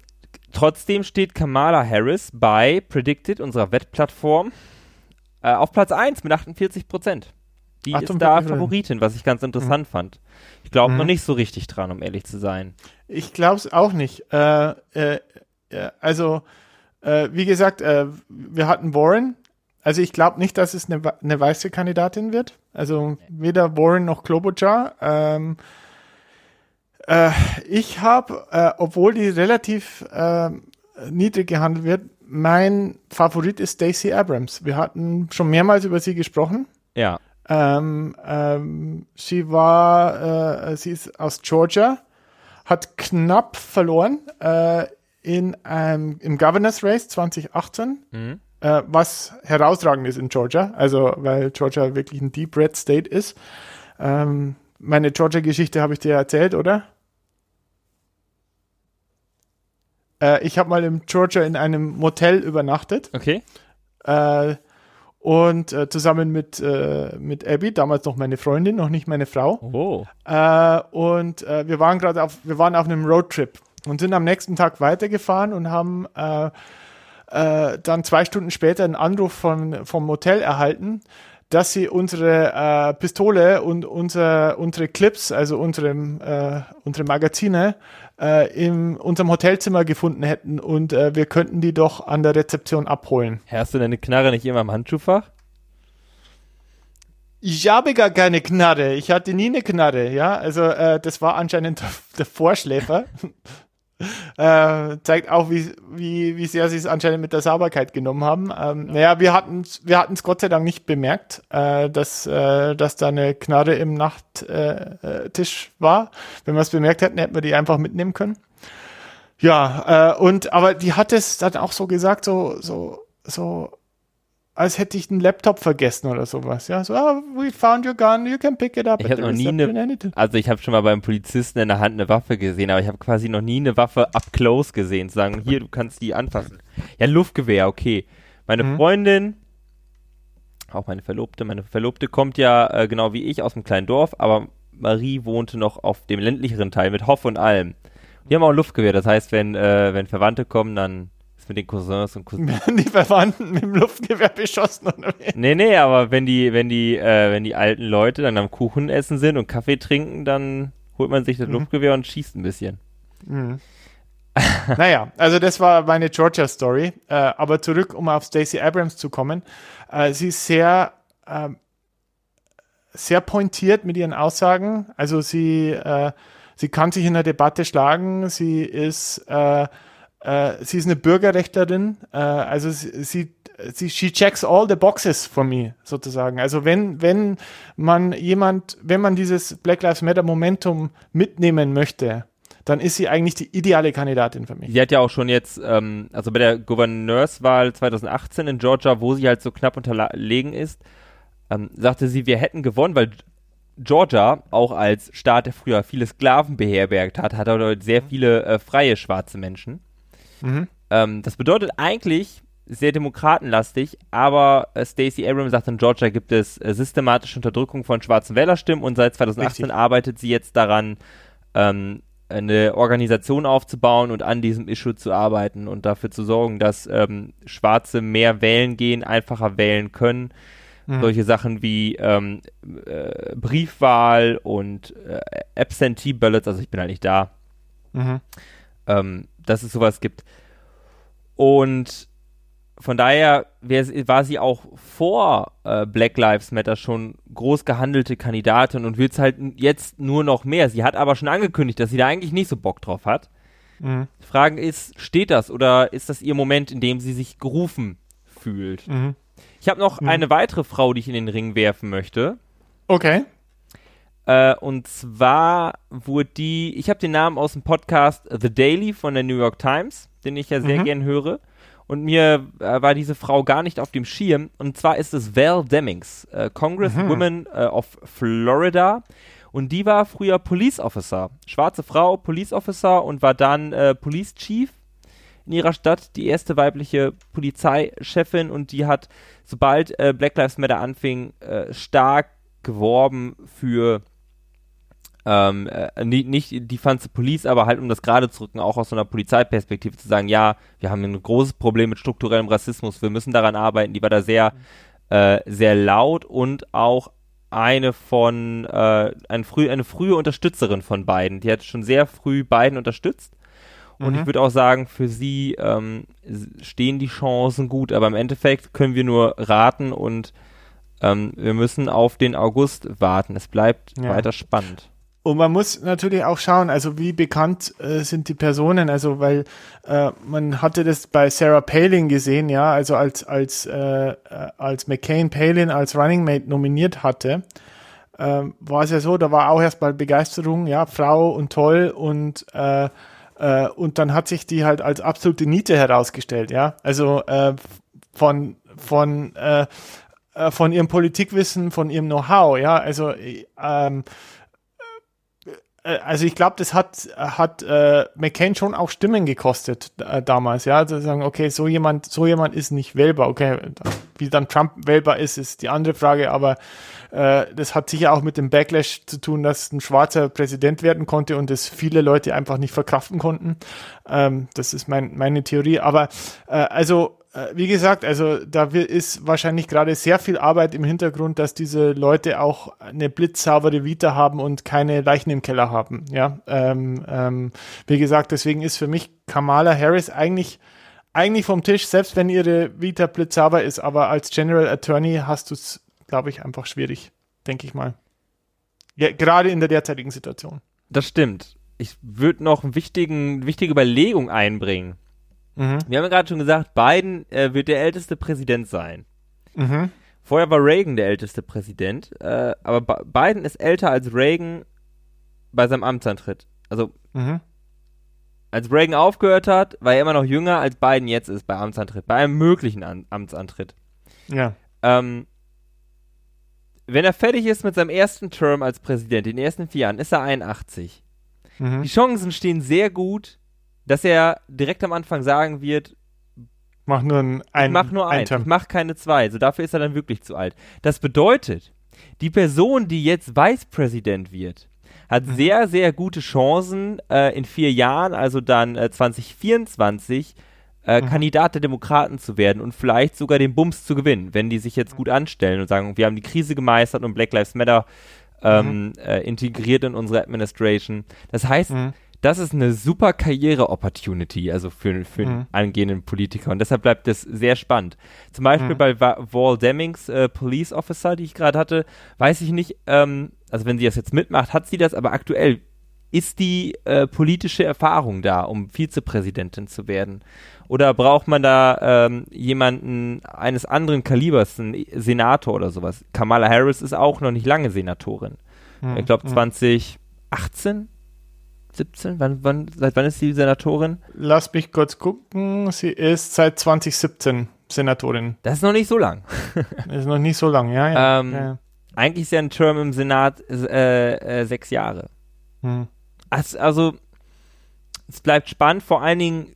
trotzdem steht Kamala Harris bei Predicted, unserer Wettplattform, äh, auf Platz 1 mit 48 Prozent. Die ist 48%. da Favoritin, was ich ganz interessant fand. Ich glaube Mhm. noch nicht so richtig dran, um ehrlich zu sein. Ich glaube es auch nicht. Äh, äh, äh, also, äh, wie gesagt, äh, wir hatten Warren. Also ich glaube nicht, dass es eine, eine weiße Kandidatin wird. Also weder Warren noch Klobuchar. Ähm, äh, ich habe, äh, obwohl die relativ äh, niedrig gehandelt wird, mein Favorit ist Stacey Abrams. Wir hatten schon mehrmals über sie gesprochen. Ja. Ähm, ähm, sie war, äh, sie ist aus Georgia, hat knapp verloren äh, in, ähm, im Governors Race 2018, Mhm. äh, was herausragend ist in Georgia, also weil Georgia wirklich ein Deep Red State ist. Ähm, meine Georgia-Geschichte habe ich dir erzählt, oder? Äh, ich habe mal in Georgia in einem Motel übernachtet Okay. äh, und äh, zusammen mit, äh, mit Abby, damals noch meine Freundin, noch nicht meine Frau. Oh. Äh, und äh, wir waren gerade auf, wir waren auf einem Roadtrip und sind am nächsten Tag weitergefahren und haben äh, äh, dann zwei Stunden später einen Anruf von, vom Motel erhalten, dass sie unsere Pistole und unser, unsere Clips, also unsere, unsere Magazine, äh, in unserem Hotelzimmer gefunden hätten und äh, wir könnten die doch an der Rezeption abholen. Hast du deine Knarre nicht immer im Handschuhfach? Ich habe gar keine Knarre. Ich hatte nie eine Knarre, ja. Also äh, das war anscheinend der, der Vorschläfer. Äh, zeigt auch, wie, wie, wie sehr sie es anscheinend mit der Sauberkeit genommen haben. Ähm, Naja, wir hatten es wir hatten's Gott sei Dank nicht bemerkt, äh, dass, äh, dass da eine Knarre im Nachttisch äh, Tisch war. Wenn wir es bemerkt hätten, hätten wir die einfach mitnehmen können. Ja, äh, und aber die hat es dann auch so gesagt, so, so, so als hätte ich einen Laptop vergessen oder sowas. Ja, so, ah, we found your gun, you can pick it up. Ich habe noch nie eine, also ich habe schon mal beim Polizisten in der Hand eine Waffe gesehen, aber ich habe quasi noch nie eine Waffe up close gesehen, zu sagen, hier, du kannst die anfassen. Ja, Luftgewehr, okay. Meine Mhm. Freundin, auch meine Verlobte, meine Verlobte kommt ja äh, genau wie ich aus einem kleinen Dorf, aber Marie wohnte noch auf dem ländlicheren Teil mit Hoff und allem. Die haben auch ein Luftgewehr, das heißt, wenn, äh, wenn Verwandte kommen, dann ist mit den Cousins und Cousinen. Werden die Verwandten mit dem Luftgewehr beschossen oder wie? Nee, nee, aber wenn die, wenn die, äh, wenn die alten Leute dann am Kuchen essen sind und Kaffee trinken, dann holt man sich das Mhm. Luftgewehr und schießt ein bisschen. Naja, also das war meine Georgia-Story. Äh, aber zurück, um auf Stacey Abrams zu kommen. Äh, sie ist sehr, ähm, sehr pointiert mit ihren Aussagen. Also sie, äh, sie kann sich in der Debatte schlagen. Sie ist, äh, sie ist eine Bürgerrechtlerin. Äh, also sie, sie, sie, she checks all the boxes for me, sozusagen. Also wenn, wenn man jemand, wenn man dieses Black Lives Matter Momentum mitnehmen möchte, dann ist sie eigentlich die ideale Kandidatin für mich. Sie hat ja auch schon jetzt, ähm, also bei der Gouverneurswahl 2018 in Georgia, wo sie halt so knapp unterlegen ist, ähm, sagte sie, wir hätten gewonnen, weil Georgia auch als Staat, der früher viele Sklaven beherbergt hat, hat dort sehr viele äh, freie schwarze Menschen. Mhm. Ähm, das bedeutet eigentlich sehr demokratenlastig, aber äh, Stacey Abrams sagt, in Georgia gibt es äh, systematische Unterdrückung von schwarzen Wählerstimmen und seit 2018 Richtig. arbeitet sie jetzt daran, ähm, eine Organisation aufzubauen und an diesem Issue zu arbeiten und dafür zu sorgen, dass ähm, Schwarze mehr wählen gehen, einfacher wählen können. Mhm. Solche Sachen wie ähm, äh, Briefwahl und äh, Absentee Ballots, also ich bin halt nicht da, Mhm. ähm, dass es sowas gibt. Und von daher war sie auch vor äh, Black Lives Matter schon groß gehandelte Kandidatin und will es halt jetzt nur noch mehr. Sie hat aber schon angekündigt, dass sie da eigentlich nicht so Bock drauf hat. Mhm. Die Frage ist, steht das oder ist das ihr Moment, in dem sie sich gerufen fühlt? Mhm. Ich habe noch Mhm. eine weitere Frau, die ich in den Ring werfen möchte. Okay. Äh, und zwar wurde die, ich habe den Namen aus dem Podcast The Daily von der New York Times, den ich ja sehr Mhm. gern höre. und mir äh, war diese Frau gar nicht auf dem Schirm. Und zwar ist es Val Demings, äh, Congresswoman äh, of Florida. Und die war früher Police Officer. Schwarze Frau, Police Officer und war dann äh, Police Chief in ihrer Stadt, die erste weibliche Polizeichefin. Und die hat, sobald äh, Black Lives Matter anfing, äh, stark geworben für ähm, äh, nicht, nicht die Fanze Police, aber halt um das gerade zu rücken, auch aus so einer Polizeiperspektive zu sagen, ja, wir haben ein großes Problem mit strukturellem Rassismus, wir müssen daran arbeiten. Die war da sehr, äh, sehr laut und auch eine von, äh, ein früh, eine frühe Unterstützerin von beiden. Die hat schon sehr früh beiden unterstützt. Und Mhm. ich würde auch sagen, für sie ähm, stehen die Chancen gut, aber im Endeffekt können wir nur raten und ähm, wir müssen auf den August warten. Es bleibt Ja. weiter spannend. Und man muss natürlich auch schauen, also wie bekannt äh, sind die Personen, also weil äh, man hatte das bei Sarah Palin gesehen, ja, also als als äh, äh, als McCain Palin als Running Mate nominiert hatte, ähm, war es ja so, da war auch erstmal Begeisterung, ja, Frau und toll und äh, äh, und dann hat sich die halt als absolute Niete herausgestellt, ja, also von von von ihrem Politikwissen, von ihrem Know-how, ja, also äh, ähm, äh, also ich glaube, das hat, hat äh, McCain schon auch Stimmen gekostet äh, damals, ja, zu sagen, okay, so jemand, so jemand ist nicht wählbar, okay, wie dann Trump wählbar ist, ist die andere Frage, aber äh, das hat sicher auch mit dem Backlash zu tun, dass ein Schwarzer Präsident werden konnte und das viele Leute einfach nicht verkraften konnten. Ähm, das ist mein, meine Theorie, aber äh, also äh, wie gesagt, also da ist wahrscheinlich gerade sehr viel Arbeit im Hintergrund, dass diese Leute auch eine blitzsaubere Vita haben und keine Leichen im Keller haben. Ja, ähm, ähm, wie gesagt, deswegen ist für mich Kamala Harris eigentlich eigentlich vom Tisch, selbst wenn ihre Vita blitzsauber ist, aber als General Attorney hast du es, glaube ich, einfach schwierig, denke ich mal. Ja, gerade in der derzeitigen Situation. Das stimmt. Ich würde noch eine wichtige Überlegung einbringen. Mhm. Wir haben ja gerade schon gesagt, Biden äh, wird der älteste Präsident sein. Mhm. Vorher war Reagan der älteste Präsident, äh, aber Ba- Biden ist älter als Reagan bei seinem Amtsantritt. Also Mhm. als Reagan aufgehört hat, war er immer noch jünger als Biden jetzt ist bei Amtsantritt, bei einem möglichen An Amtsantritt. Ja. Ähm, wenn er fertig ist mit seinem ersten Term als Präsident, in den ersten vier Jahren, ist er 81. Mhm. Die Chancen stehen sehr gut, dass er direkt am Anfang sagen wird, Mach nur ein, ein ich mach nur ein Term. ich mach keine zwei. Also dafür ist er dann wirklich zu alt. Das bedeutet, die Person, die jetzt Vicepräsident wird, hat Mhm. sehr, sehr gute Chancen, äh, in vier Jahren, also dann äh, 2024, äh, Mhm. Kandidat der Demokraten zu werden und vielleicht sogar den Bums zu gewinnen, wenn die sich jetzt gut anstellen und sagen, wir haben die Krise gemeistert und Black Lives Matter ähm, äh, integriert in unsere Administration. Das heißt, Mhm. Das ist eine super Karriere-Opportunity, also für, für einen Mhm. angehenden Politiker. Und deshalb bleibt das sehr spannend. Zum Beispiel Mhm. bei Wa Val Demings, äh, Police Officer, die ich gerade hatte, weiß ich nicht, ähm, also wenn sie das jetzt mitmacht, hat sie das, aber aktuell ist die äh, politische Erfahrung da, um Vizepräsidentin zu werden? Oder braucht man da ähm, jemanden eines anderen Kalibers, einen Senator oder sowas? Kamala Harris ist auch noch nicht lange Senatorin. Mhm. Ich glaube Mhm. 2018, 17, wann, wann, seit wann ist sie Senatorin? Lass mich kurz gucken. Sie ist seit 2017 Senatorin. Das ist noch nicht so lang. Ist noch nicht so lang, ja. ja. Ähm, ja, ja. Eigentlich ist ja ein Term im Senat äh, äh, sechs Jahre. Hm. Also, also, es bleibt spannend, vor allen Dingen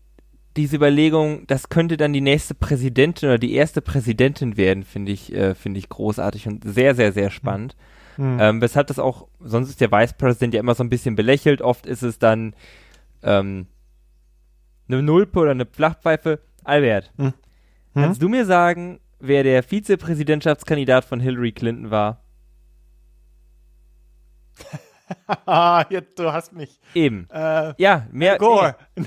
diese Überlegung, das könnte dann die nächste Präsidentin oder die erste Präsidentin werden, finde ich, äh, finde ich großartig und sehr, sehr, sehr spannend. Hm. Ähm, weshalb das auch, sonst ist der Vice President ja immer so ein bisschen belächelt. Oft ist es dann ähm, eine Nulpe oder eine Flachpfeife. Albert, Hm. kannst du mir sagen, wer der Vizepräsidentschaftskandidat von Hillary Clinton war? Jetzt, du hast mich. Eben. Äh, Ja, mehr. Gore. Nee,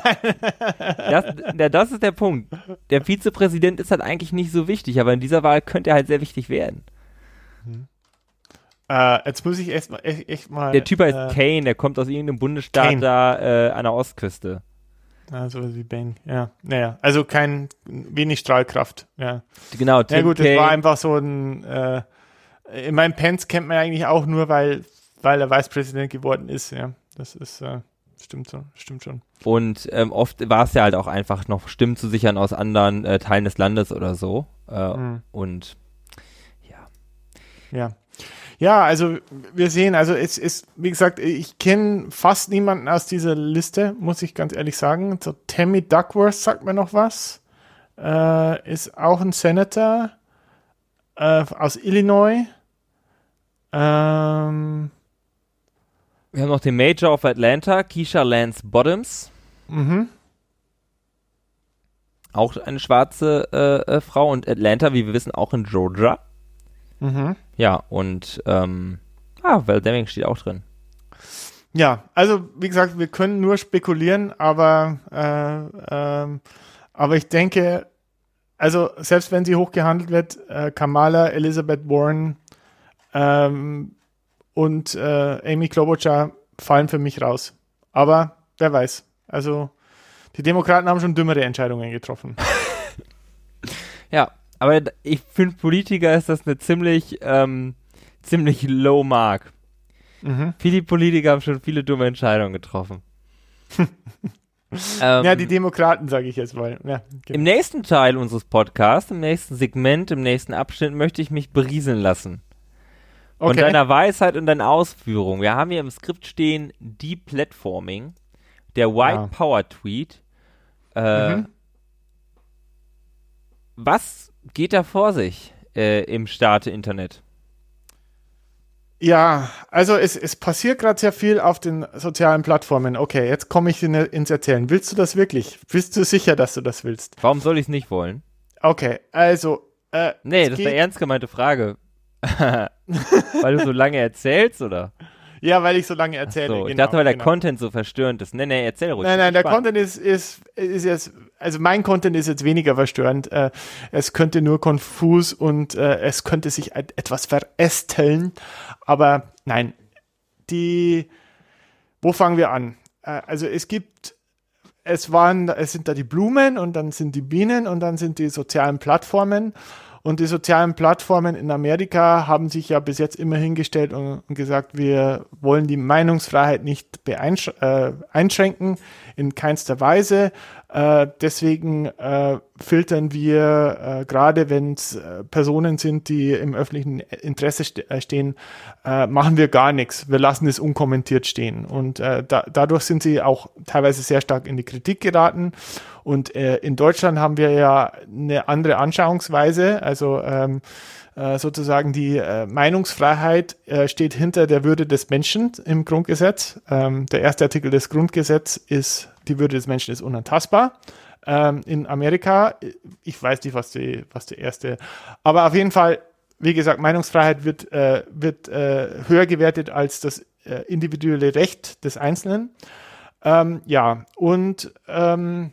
das, das ist der Punkt. Der Vizepräsident ist halt eigentlich nicht so wichtig, aber in dieser Wahl könnte er halt sehr wichtig werden. Äh, jetzt muss ich echt mal, echt, echt mal. Der Typ heißt äh, Kane, der kommt aus irgendeinem Bundesstaat Kane. da äh, an der Ostküste. Ah, sowas wie Bane, ja. Naja, also kein, wenig Strahlkraft, ja. Genau, Ja Tim gut, das Kaine. war einfach so ein, äh, in meinem Pence kennt man eigentlich auch nur, weil, weil er Vicepräsident geworden ist, ja. Das ist, äh, stimmt so, stimmt schon. Und ähm, oft war es ja halt auch einfach noch Stimmen zu sichern aus anderen äh, Teilen des Landes oder so. Äh, Mhm. Und Ja. Ja, also wir sehen, also es ist, wie gesagt, ich kenne fast niemanden aus dieser Liste, muss ich ganz ehrlich sagen. So Tammy Duckworth sagt mir noch was. Äh, ist auch ein Senator äh, aus Illinois. Ähm, wir haben noch den Major of Atlanta, Keisha Lance Bottoms. mhm. Auch eine schwarze äh, äh, Frau und Atlanta, wie wir wissen, auch in Georgia. Mhm. Ja, und ähm, ah, Val Deming steht auch drin. Ja, also wie gesagt, wir können nur spekulieren, aber, äh, ähm, aber ich denke, also selbst wenn sie hochgehandelt wird, äh, Kamala, Elizabeth Warren ähm, und äh, Amy Klobuchar fallen für mich raus. Aber wer weiß. Also die Demokraten haben schon dümmere Entscheidungen getroffen. Ja, aber ich finde, Politiker ist das eine ziemlich, ähm, ziemlich low mark. Mhm. Viele Politiker haben schon viele dumme Entscheidungen getroffen. ähm, Ja, die Demokraten, sage ich jetzt mal. Ja, Im nächsten Teil unseres Podcasts, im nächsten Segment, im nächsten Abschnitt möchte ich mich berieseln lassen. Von okay. deiner Weisheit und deiner Ausführung. Wir haben hier im Skript stehen Deplatforming, der White Ja. Power Tweet. Äh, Mhm. Was geht da vor sich äh, im Staate Internet? Ja, also es, es passiert gerade sehr viel auf den sozialen Plattformen. Okay, jetzt komme ich in, ins Erzählen. Willst du das wirklich? Bist du sicher, dass du das willst? Warum soll ich es nicht wollen? Okay, also. Äh, Nee, das ist eine ernst gemeinte Frage. weil du so lange erzählst, oder? Ja, weil ich so lange erzähle. So, ich genau, dachte, weil der genau. Content so verstörend ist. Nee, nee, erzähl ruhig. Nein, nein, der. Content ist, ist, ist jetzt, also mein Content ist jetzt weniger verstörend. Äh, es könnte nur konfus und äh, es könnte sich et- etwas verästeln. Aber nein, die, wo fangen wir an? Äh, also es gibt, es waren, es sind da die Blumen und dann sind die Bienen und dann sind die sozialen Plattformen. Und die sozialen Plattformen in Amerika haben sich ja bis jetzt immer hingestellt und, gesagt, wir wollen die Meinungsfreiheit nicht äh, einschränken, in keinster Weise. Äh, deswegen äh, filtern wir, äh, gerade wenn es äh, Personen sind, die im öffentlichen Interesse ste äh, stehen, machen wir gar nichts. Wir lassen es unkommentiert stehen. Und da, dadurch sind sie auch teilweise sehr stark in die Kritik geraten. Und äh, in Deutschland haben wir ja eine andere Anschauungsweise. Also ähm, äh, sozusagen die äh, Meinungsfreiheit äh, steht hinter der Würde des Menschen im Grundgesetz. Ähm, der erste Artikel des Grundgesetzes ist, die Würde des Menschen ist unantastbar. Ähm, in Amerika, ich weiß nicht, was die, was der erste, aber auf jeden Fall, wie gesagt, Meinungsfreiheit wird, äh, wird äh, höher gewertet als das äh, individuelle Recht des Einzelnen. Ähm, ja, und ähm,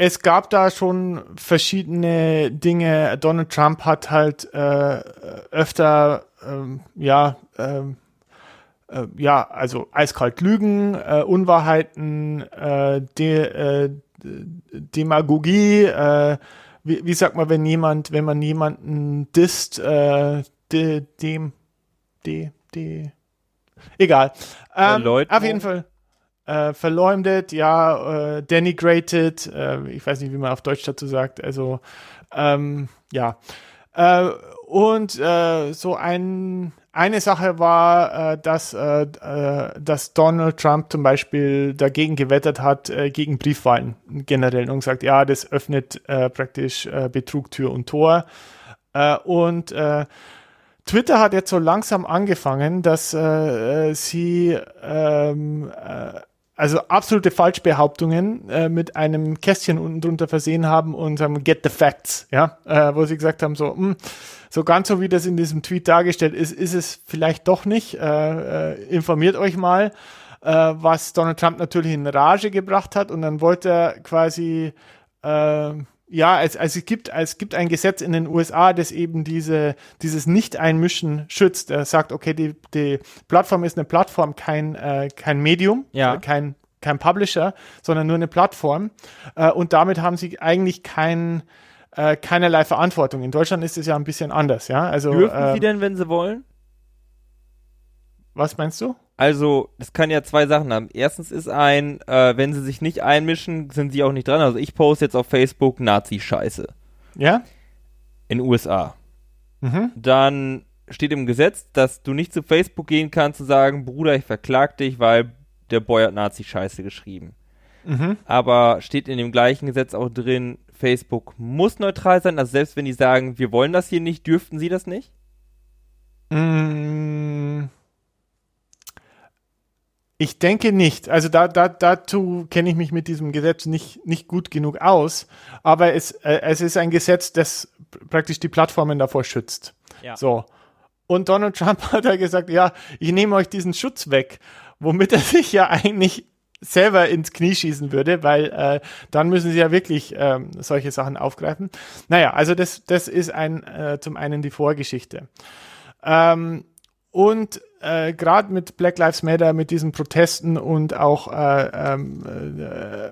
es gab da schon verschiedene Dinge. Donald Trump hat halt äh, öfter, ähm, ja, ähm, äh, ja, also eiskalt Lügen, äh, Unwahrheiten, äh, de, äh, Demagogie, äh, wie, wie sagt man, wenn jemand, wenn man jemanden disst, de, dem, de, de, egal. Ähm, auf jeden Fall äh, verleumdet, ja, äh, denigrated, äh, ich weiß nicht, wie man auf Deutsch dazu sagt, also ähm, ja. Äh, und äh, so ein, eine Sache war, äh, dass, dass Donald Trump zum Beispiel dagegen gewettert hat, gegen Briefwahlen generell und gesagt, ja, das öffnet praktisch Betrug Tür und Tor. Und Twitter hat jetzt so langsam angefangen, dass äh, sie ähm, äh, also absolute Falschbehauptungen äh, mit einem Kästchen unten drunter versehen haben und haben Get the Facts, ja, äh, wo sie gesagt haben, so, mh, so ganz so wie das in diesem Tweet dargestellt ist, ist es vielleicht doch nicht. Äh, äh, informiert euch mal, äh, was Donald Trump natürlich in Rage gebracht hat und dann wollte er quasi äh, ja, es, also es gibt, es gibt ein Gesetz in den USA, das eben diese, dieses Nicht-Einmischen schützt. Er sagt, okay, die, die Plattform ist eine Plattform, kein, äh, kein Medium, Ja. äh, kein, kein Publisher, sondern nur eine Plattform. Äh, und damit haben sie eigentlich kein, äh, keinerlei Verantwortung. In Deutschland ist es ja ein bisschen anders, ja. Also, Dürfen äh, sie denn, wenn sie wollen? was meinst du? Also, das kann ja zwei Sachen haben. Erstens ist ein, äh, wenn sie sich nicht einmischen, sind sie auch nicht dran. Also ich poste jetzt auf Facebook Nazi-Scheiße. Ja? In den USA. Mhm. Dann steht im Gesetz, dass du nicht zu Facebook gehen kannst und sagen, Bruder, ich verklag dich, weil der Boy hat Nazi-Scheiße geschrieben. Mhm. Aber steht in dem gleichen Gesetz auch drin, Facebook muss neutral sein. Also selbst wenn die sagen, wir wollen das hier nicht, dürften sie das nicht? Mm. Ich denke nicht. Also da, da, dazu kenne ich mich mit diesem Gesetz nicht, nicht gut genug aus. Aber es, äh, es ist ein Gesetz, das praktisch die Plattformen davor schützt. Ja. So. Und Donald Trump hat ja gesagt, ja, ich nehme euch diesen Schutz weg, womit er sich ja eigentlich selber ins Knie schießen würde, weil äh, dann müssen sie ja wirklich ähm, solche Sachen aufgreifen. Naja, also das, das ist ein äh, zum einen die Vorgeschichte. Ähm, und äh, gerade mit Black Lives Matter, mit diesen Protesten und auch äh, ähm, äh,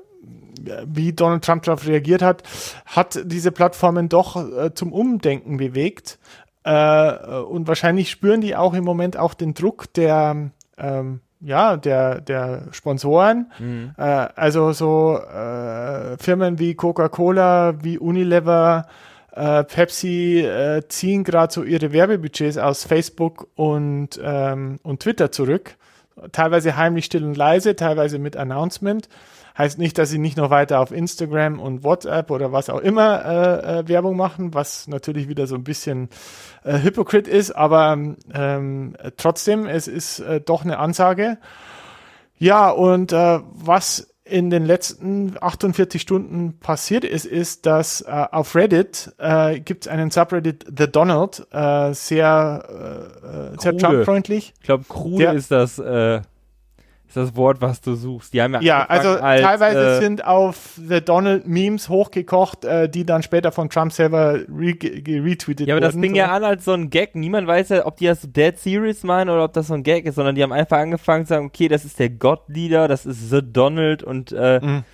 wie Donald Trump darauf reagiert hat, hat diese Plattformen doch äh, zum Umdenken bewegt. Äh, und wahrscheinlich spüren die auch im Moment auch den Druck der, ähm, ja, der, der Sponsoren. Mhm. Äh, also so äh, Firmen wie Coca-Cola, wie Unilever, äh, Pepsi äh, ziehen gerade so ihre Werbebudgets aus Facebook und, ähm, und Twitter zurück. Teilweise heimlich still und leise, teilweise mit Announcement. Heißt nicht, dass sie nicht noch weiter auf Instagram und WhatsApp oder was auch immer äh, äh, Werbung machen, was natürlich wieder so ein bisschen äh, hypocrit ist, aber ähm, trotzdem, es ist äh, doch eine Ansage. Ja, und äh, was in den letzten 48 Stunden passiert ist, ist, dass äh, auf Reddit äh, gibt es einen Subreddit The Donald, äh, sehr, äh, äh sehr. Trump-freundlich. Ich glaube, krude ist das, äh, ist das Wort, was du suchst. Die haben ja, Ja, also als, teilweise äh, sind auf The Donald Memes hochgekocht, äh, die dann später von Trump selber re retweetet Ja, aber das wurden. fing so. ja an als so ein Gag. Niemand weiß ja, ob die das so dead serious meinen oder ob das so ein Gag ist, sondern die haben einfach angefangen zu sagen, okay, das ist der God-Leader, das ist The Donald und äh, Mhm.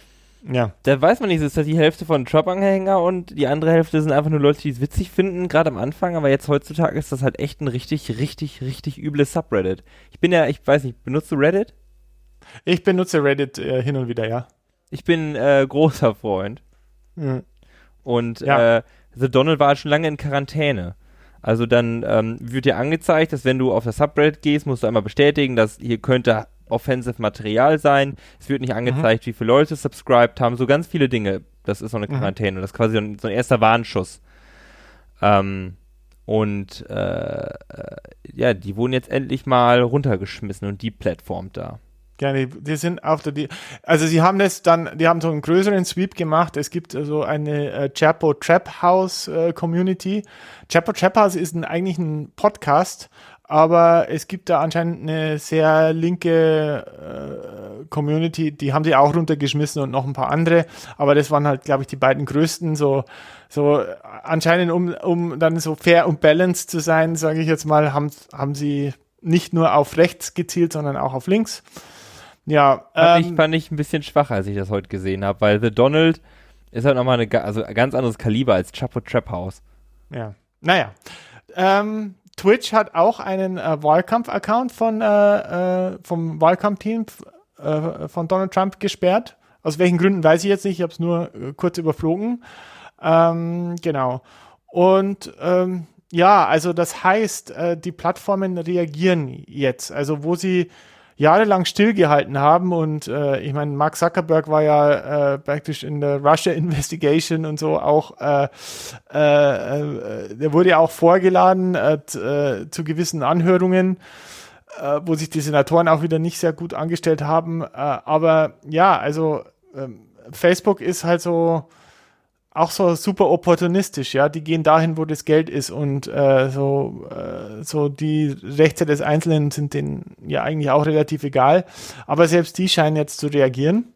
Ja. da weiß man nicht, ist das die Hälfte von Trump-Anhänger und die andere Hälfte sind einfach nur Leute, die es witzig finden, gerade am Anfang, aber jetzt heutzutage ist das halt echt ein richtig, richtig, richtig übles Subreddit. Ich bin ja, ich weiß nicht, benutzt du Reddit? Ich benutze Reddit äh, hin und wieder, ja. Ich bin äh, großer Freund. Mhm. Und Ja. äh, The Donald war halt schon lange in Quarantäne. Also dann ähm, wird dir angezeigt, dass wenn du auf das Subreddit gehst, musst du einmal bestätigen, dass hier könnte offensive Material sein. Es wird nicht angezeigt, wie viele Leute subscribed haben, so ganz viele Dinge. Das ist so eine Mhm. Quarantäne. Das ist quasi so ein, so ein erster Warnschuss. Ähm, und äh, äh, ja, die wurden jetzt endlich mal runtergeschmissen und die Plattform da. Ja, die, die sind auf der, die, also sie haben das dann, die haben so einen größeren Sweep gemacht. Es gibt so eine äh, Chapo Trap House äh, Community. Chapo Trap House ist ein, eigentlich ein Podcast, aber es gibt da anscheinend eine sehr linke äh, Community, die haben sie auch runtergeschmissen und noch ein paar andere, aber das waren halt, glaube ich, die beiden größten, so, so äh, anscheinend, um, um dann so fair und balanced zu sein, sage ich jetzt mal, haben, haben sie nicht nur auf rechts gezielt, sondern auch auf links. Ja, Fand, ich, ähm, fand ich ein bisschen schwach, als ich das heute gesehen habe, weil The Donald ist halt nochmal eine, also ein ganz anderes Kaliber als Chapo Trap House. ja. Naja. Ähm, Twitch hat auch einen äh, Wahlkampf-Account von, äh, äh, vom Wahlkampfteam äh, von Donald Trump gesperrt. Aus welchen Gründen weiß ich jetzt nicht, ich habe es nur äh, kurz überflogen. Ähm, genau. Und ähm, ja, also das heißt, äh, die Plattformen reagieren jetzt. Also wo sie jahrelang stillgehalten haben und äh, ich meine, Mark Zuckerberg war ja äh, praktisch in der Russia Investigation und so auch, äh, äh, äh, der wurde ja auch vorgeladen äh, äh, zu gewissen Anhörungen, äh, wo sich die Senatoren auch wieder nicht sehr gut angestellt haben. Äh, aber ja, also ähm, Facebook ist halt so auch so super opportunistisch, ja. Die gehen dahin, wo das Geld ist und äh, so, äh, so die Rechte des Einzelnen sind denen ja eigentlich auch relativ egal. Aber selbst die scheinen jetzt zu reagieren.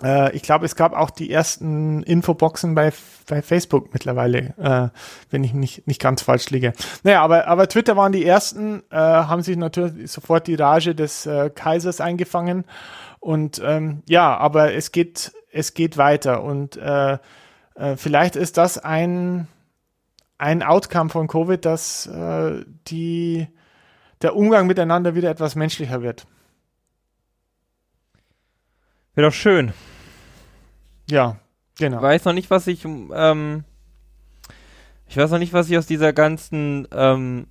Äh, ich glaube, es gab auch die ersten Infoboxen bei, bei Facebook mittlerweile, äh, wenn ich nicht, nicht ganz falsch liege. Naja, aber, aber Twitter waren die ersten, äh, haben sich natürlich sofort die Rage des äh, Kaisers eingefangen. Und ähm, ja, aber es geht, es geht weiter. Und äh, äh, vielleicht ist das ein, ein Outcome von Covid, dass äh, die der Umgang miteinander wieder etwas menschlicher wird. Wäre doch schön. Ja, genau. Ich weiß noch nicht, was ich, ähm, ich weiß noch nicht, was ich aus dieser ganzen, ähm,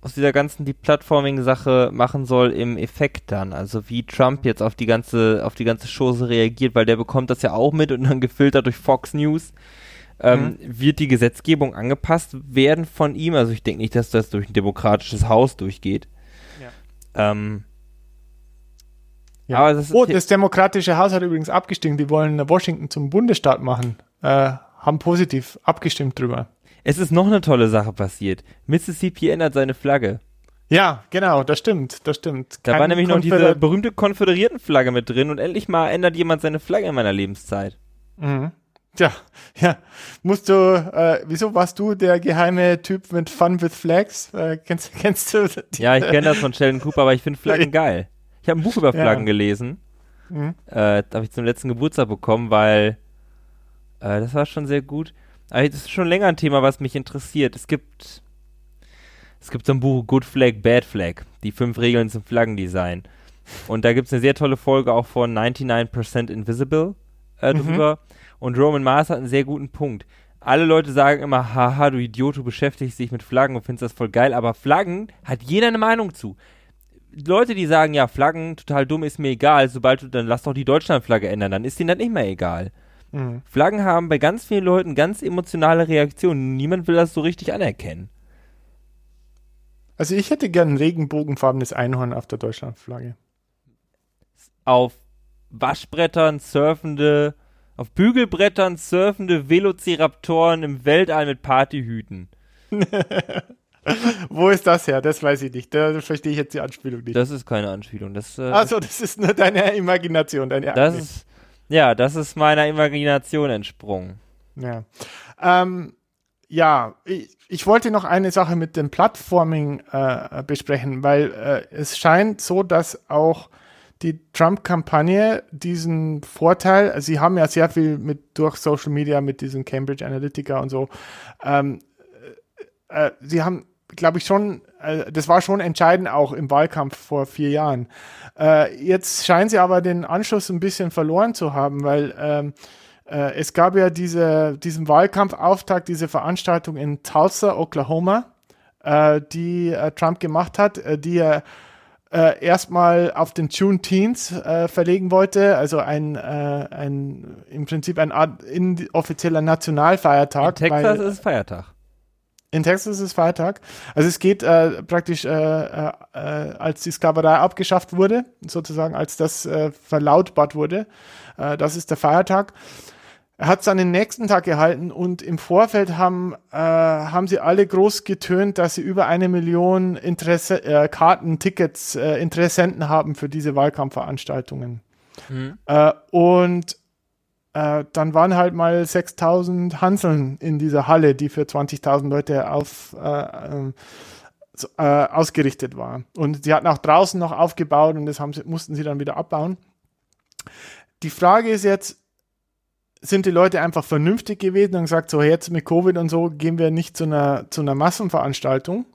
aus dieser ganzen Deplatforming-Sache machen soll im Effekt dann. Also wie Trump jetzt auf die ganze, auf die ganze Chose reagiert, weil der bekommt das ja auch mit und dann gefiltert durch Fox News. Ähm, mhm. Wird die Gesetzgebung angepasst werden von ihm? Also ich denke nicht, dass das durch ein demokratisches Haus durchgeht. Ja. Ähm, ja. Aber das oh, das demokratische Haus hat übrigens abgestimmt. Die wollen Washington zum Bundesstaat machen. Äh, haben positiv abgestimmt drüber. Es ist noch eine tolle Sache passiert. Mississippi ändert seine Flagge. Ja, genau, das stimmt, das stimmt. Da Kein war nämlich noch diese berühmte Konföderiertenflagge mit drin und endlich mal ändert jemand seine Flagge in meiner Lebenszeit. Mhm. Tja, ja, musst du, äh, wieso warst du der geheime Typ mit Fun with Flags? Äh, kennst, kennst du? Die, ja, ich kenne das von Sheldon Cooper, aber ich finde Flaggen geil. Ich habe ein Buch über Flaggen ja. gelesen. Mhm. Äh, habe ich zum letzten Geburtstag bekommen, weil äh, das war schon sehr gut. Aber das ist schon länger ein Thema, was mich interessiert. Es gibt es gibt so ein Buch Good Flag, Bad Flag, die fünf Regeln zum Flaggendesign. Und da gibt es eine sehr tolle Folge auch von 99% Invisible äh, mhm. drüber. Mhm. Und Roman Mars hat einen sehr guten Punkt. Alle Leute sagen immer, haha, du Idiot, du beschäftigst dich mit Flaggen und findest das voll geil, aber Flaggen hat jeder eine Meinung zu. Leute, die sagen, ja, Flaggen total dumm, ist mir egal, sobald du, dann lass doch die Deutschlandflagge ändern, dann ist denen das nicht mehr egal. Mhm. Flaggen haben bei ganz vielen Leuten ganz emotionale Reaktionen. Niemand will das so richtig anerkennen. Also ich hätte gern ein regenbogenfarbenes Einhorn auf der Deutschlandflagge. Auf Waschbrettern surfende, auf Bügelbrettern surfende Velociraptoren im Weltall mit Partyhüten. Wo ist das her? Das weiß ich nicht. Da verstehe ich jetzt die Anspielung nicht. Das ist keine Anspielung. Das, äh, also das ist nur deine Imagination, deine das ist, Ja, das ist meiner Imagination entsprungen. Ja. Ähm, ja, ich, ich, wollte noch eine Sache mit dem Plattforming äh, besprechen, weil äh, es scheint so, dass auch die Trump-Kampagne diesen Vorteil, also sie haben ja sehr viel mit durch Social Media, mit diesem Cambridge Analytica und so, ähm, äh, äh sie haben glaube ich, schon, äh, das war schon entscheidend auch im Wahlkampf vor vier Jahren. Äh, jetzt scheinen sie aber den Anschluss ein bisschen verloren zu haben, weil ähm, äh, es gab ja diese, diesen Wahlkampfauftakt, diese Veranstaltung in Tulsa, Oklahoma, äh, die äh, Trump gemacht hat, äh, die er äh, erstmal auf den Juneteenth äh, verlegen wollte, also ein, äh, ein im Prinzip ein Art in, offizieller Nationalfeiertag. In Texas weil, ist Feiertag. In Texas ist es Feiertag. Also es geht äh, praktisch, äh, äh, als die Sklaverei abgeschafft wurde, sozusagen als das äh, verlautbart wurde, äh, das ist der Feiertag. Er hat es an den nächsten Tag gehalten und im Vorfeld haben, äh, haben sie alle groß getönt, dass sie über eine Million Interesse, Karten, Tickets, Interessenten haben für diese Wahlkampfveranstaltungen. Mhm. Und äh, dann waren halt mal 6000 Hanseln in dieser Halle, die für 20.000 Leute auf, äh, ähm, äh, ausgerichtet war. Und sie hatten auch draußen noch aufgebaut und das sie, mussten sie dann wieder abbauen. Die Frage ist jetzt, sind die Leute einfach vernünftig gewesen und gesagt, so jetzt mit Covid und so gehen wir nicht zu einer, zu einer Massenveranstaltung,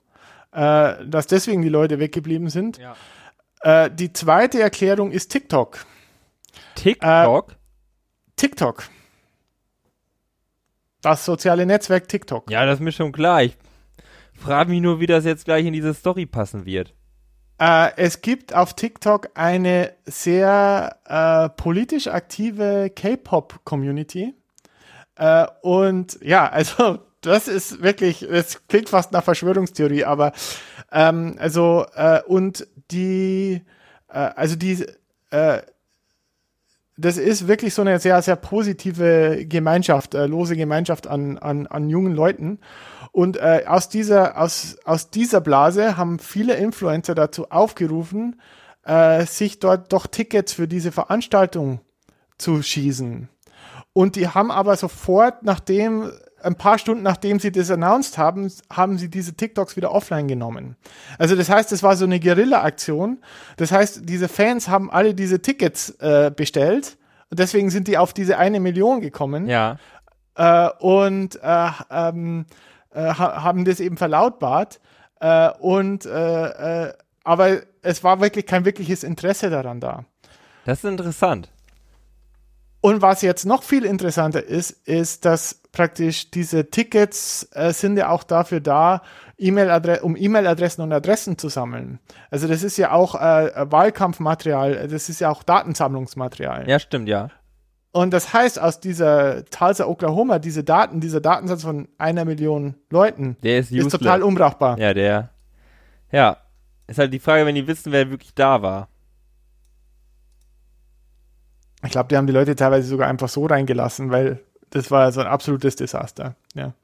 äh, dass deswegen die Leute weggeblieben sind. Ja. Äh, die zweite Erklärung ist TikTok. TikTok? TikTok. Das soziale Netzwerk TikTok. Ja, das ist mir schon klar. Ich frage mich nur, wie das jetzt gleich in diese Story passen wird. Äh, es gibt auf TikTok eine sehr äh, politisch aktive K-Pop-Community. Äh, und ja, also das ist wirklich, es klingt fast nach Verschwörungstheorie, aber ähm, also äh, und die, äh, also die äh, das ist wirklich so eine sehr, sehr positive Gemeinschaft, äh, lose Gemeinschaft an, an, an jungen Leuten. Und äh, aus, dieser, aus, aus dieser Blase haben viele Influencer dazu aufgerufen, äh, sich dort doch Tickets für diese Veranstaltung zu schießen. Und die haben aber sofort, nachdem ein paar Stunden nachdem sie das announced haben, haben sie diese TikToks wieder offline genommen. Also das heißt, es war so eine Guerilla-Aktion. Das heißt, diese Fans haben alle diese Tickets äh, bestellt und deswegen sind die auf diese eine Million gekommen. Ja. Äh, und äh, ähm, äh, haben das eben verlautbart. Äh, und äh, aber es war wirklich kein wirkliches Interesse daran da. Das ist interessant. Und was jetzt noch viel interessanter ist, ist, dass praktisch diese Tickets äh, sind ja auch dafür da, E-Mail um E-Mail-Adressen und Adressen zu sammeln. Also das ist ja auch äh, Wahlkampfmaterial, das ist ja auch Datensammlungsmaterial. Ja, stimmt, ja. Und das heißt, aus dieser Tulsa, Oklahoma, diese Daten, dieser Datensatz von einer Million Leuten, der ist, ist total unbrauchbar. Ja, der. Ja. Ist halt die Frage, wenn die wissen, wer wirklich da war. Ich glaube, die haben die Leute teilweise sogar einfach so reingelassen, weil das war so ein absolutes Desaster. Ja.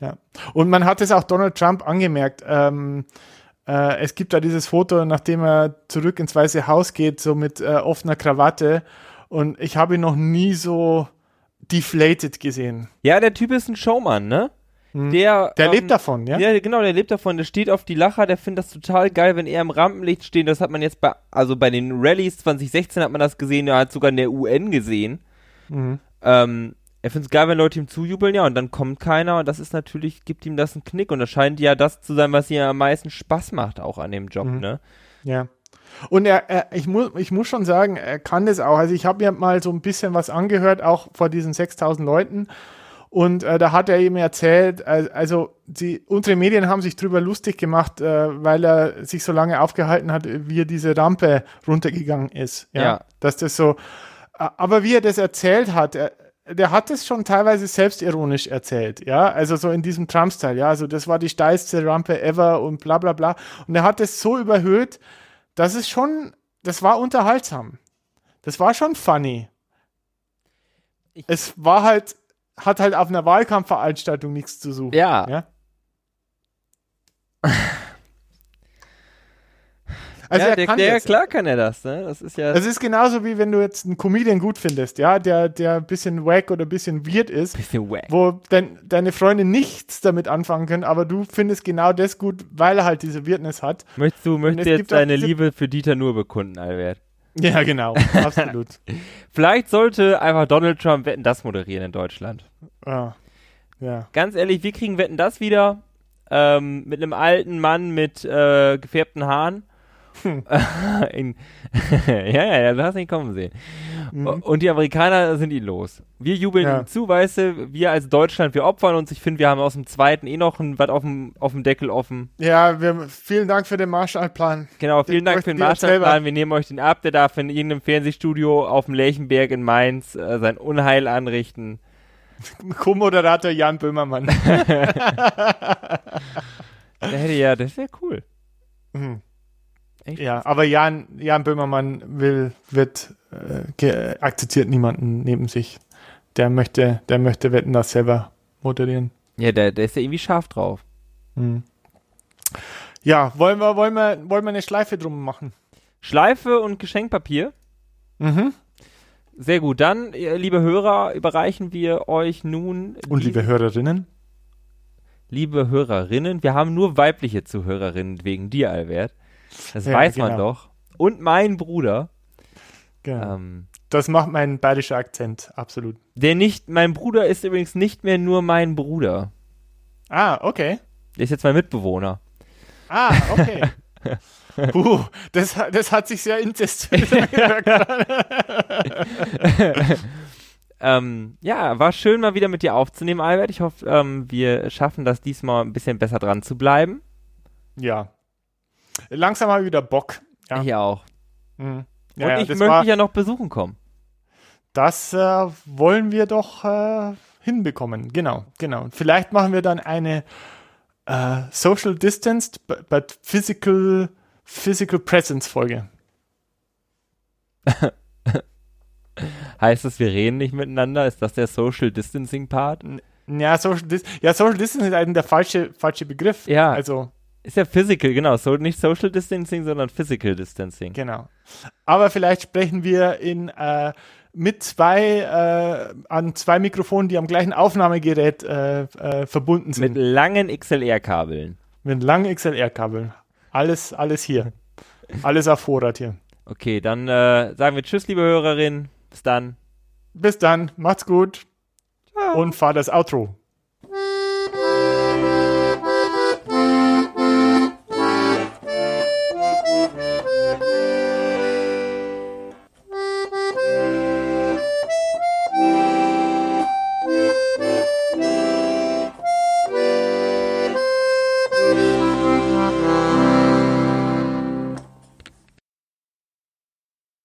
Ja. Und man hat es auch Donald Trump angemerkt. Ähm, äh, es gibt da dieses Foto, nachdem er zurück ins Weiße Haus geht, so mit äh, offener Krawatte. Und ich habe ihn noch nie so deflated gesehen. Ja, der Typ ist ein Showman, ne? Hm. Der, der ähm, lebt davon, ja? Ja, genau, der lebt davon. Der steht auf die Lacher, der findet das total geil, wenn er im Rampenlicht steht. Das hat man jetzt bei, also bei den Rallyes 2016 hat man das gesehen, er hat sogar in der UN gesehen. Mhm. Ähm, er findet es geil, wenn Leute ihm zujubeln, ja, und dann kommt keiner und das ist natürlich, gibt ihm das einen Knick und das scheint ja das zu sein, was ihm am meisten Spaß macht, auch an dem Job, mhm. ne? Ja. Und er, er, ich, muss, ich muss schon sagen, er kann das auch. Also ich habe mir mal so ein bisschen was angehört, auch vor diesen 6000 Leuten. Und äh, da hat er eben erzählt, äh, also die, unsere Medien haben sich drüber lustig gemacht, äh, weil er sich so lange aufgehalten hat, wie er diese Rampe runtergegangen ist. Ja. ja. Dass das so, aber wie er das erzählt hat, er, der hat es schon teilweise selbstironisch erzählt, ja, also so in diesem Trump-Style, ja, also das war die steilste Rampe ever und bla bla bla. Und er hat es so überhöht, dass es schon, das war unterhaltsam. Das war schon funny. Ich es war halt hat halt auf einer Wahlkampfveranstaltung nichts zu suchen. Ja. ja? Also ja, er der, kann der, klar kann er das, ne? Das ist ja. Es ist genauso wie wenn du jetzt einen Comedian gut findest, ja, der, der ein bisschen wack oder ein bisschen weird ist. Bisschen wack. Wo dein, deine Freunde nichts damit anfangen können, aber du findest genau das gut, weil er halt diese Weirdness hat. Möchtest du, möchtest jetzt deine Liebe für Dieter nur bekunden, Albert? Ja, genau, absolut. Vielleicht sollte einfach Donald Trump Wetten das moderieren in Deutschland. Ah, ja. Ganz ehrlich, wir kriegen Wetten das wieder ähm, mit einem alten Mann mit äh, gefärbten Haaren. In, ja, ja, ja, du hast ihn kommen sehen. Mhm. Und die Amerikaner sind ihn los. Wir jubeln ja. ihm zu, weißt du, wir als Deutschland, wir opfern uns. Ich finde, wir haben aus dem zweiten eh noch ein was auf dem, auf dem Deckel offen. Ja, wir, vielen Dank für den Marshallplan. Genau, vielen den Dank für den Marshallplan. Wir nehmen euch den ab, der darf in irgendeinem Fernsehstudio auf dem Lerchenberg in Mainz äh, sein Unheil anrichten. Co-Moderator Jan Böhmermann. der hätte ja, das wäre cool. Mhm. Echt? Ja, aber Jan, Jan Böhmermann will, wird, äh, akzeptiert niemanden neben sich. Der möchte, der möchte Wetten das selber moderieren. Ja, der, der ist ja irgendwie scharf drauf. Hm. Ja, wollen wir, wollen wir, wollen wir eine Schleife drum machen? Schleife und Geschenkpapier? Mhm. Sehr gut. Dann, liebe Hörer, überreichen wir euch nun. Und liebe Hörerinnen? Liebe Hörerinnen, wir haben nur weibliche Zuhörerinnen wegen dir, Albert. Das ja, weiß genau. man doch. Und mein Bruder. Genau. Ähm, das macht mein bayerischer Akzent, absolut. Der nicht, mein Bruder ist übrigens nicht mehr nur mein Bruder. Ah, okay. Der ist jetzt mein Mitbewohner. Ah, okay. Puh, das, das hat sich sehr incestuös angehört. ähm, ja, war schön mal wieder mit dir aufzunehmen, Albert. Ich hoffe, ähm, wir schaffen das diesmal ein bisschen besser dran zu bleiben. Ja, langsam mal wieder Bock. Ja. Ich auch. Mhm. Ja, Und ich möchte dich ja noch besuchen kommen. Das äh, wollen wir doch äh, hinbekommen. Genau, genau. Vielleicht machen wir dann eine äh, Social Distanced but Physical Physical Presence Folge. heißt das, wir reden nicht miteinander? Ist das der Social Distancing Part? Ja, Social, Dis ja, Social Distancing ist eigentlich der falsche, falsche Begriff. Ja. Also ist ja Physical, genau. So, nicht Social Distancing, sondern Physical Distancing. Genau. Aber vielleicht sprechen wir in äh, mit zwei äh, an zwei Mikrofonen, die am gleichen Aufnahmegerät äh, äh verbunden sind. Mit langen XLR-Kabeln. Mit langen XLR-Kabeln. Alles, alles hier. alles auf Vorrat hier. Okay, dann äh, sagen wir Tschüss, liebe Hörerin. Bis dann. Bis dann. Macht's gut. Ciao. Und fahr das Outro.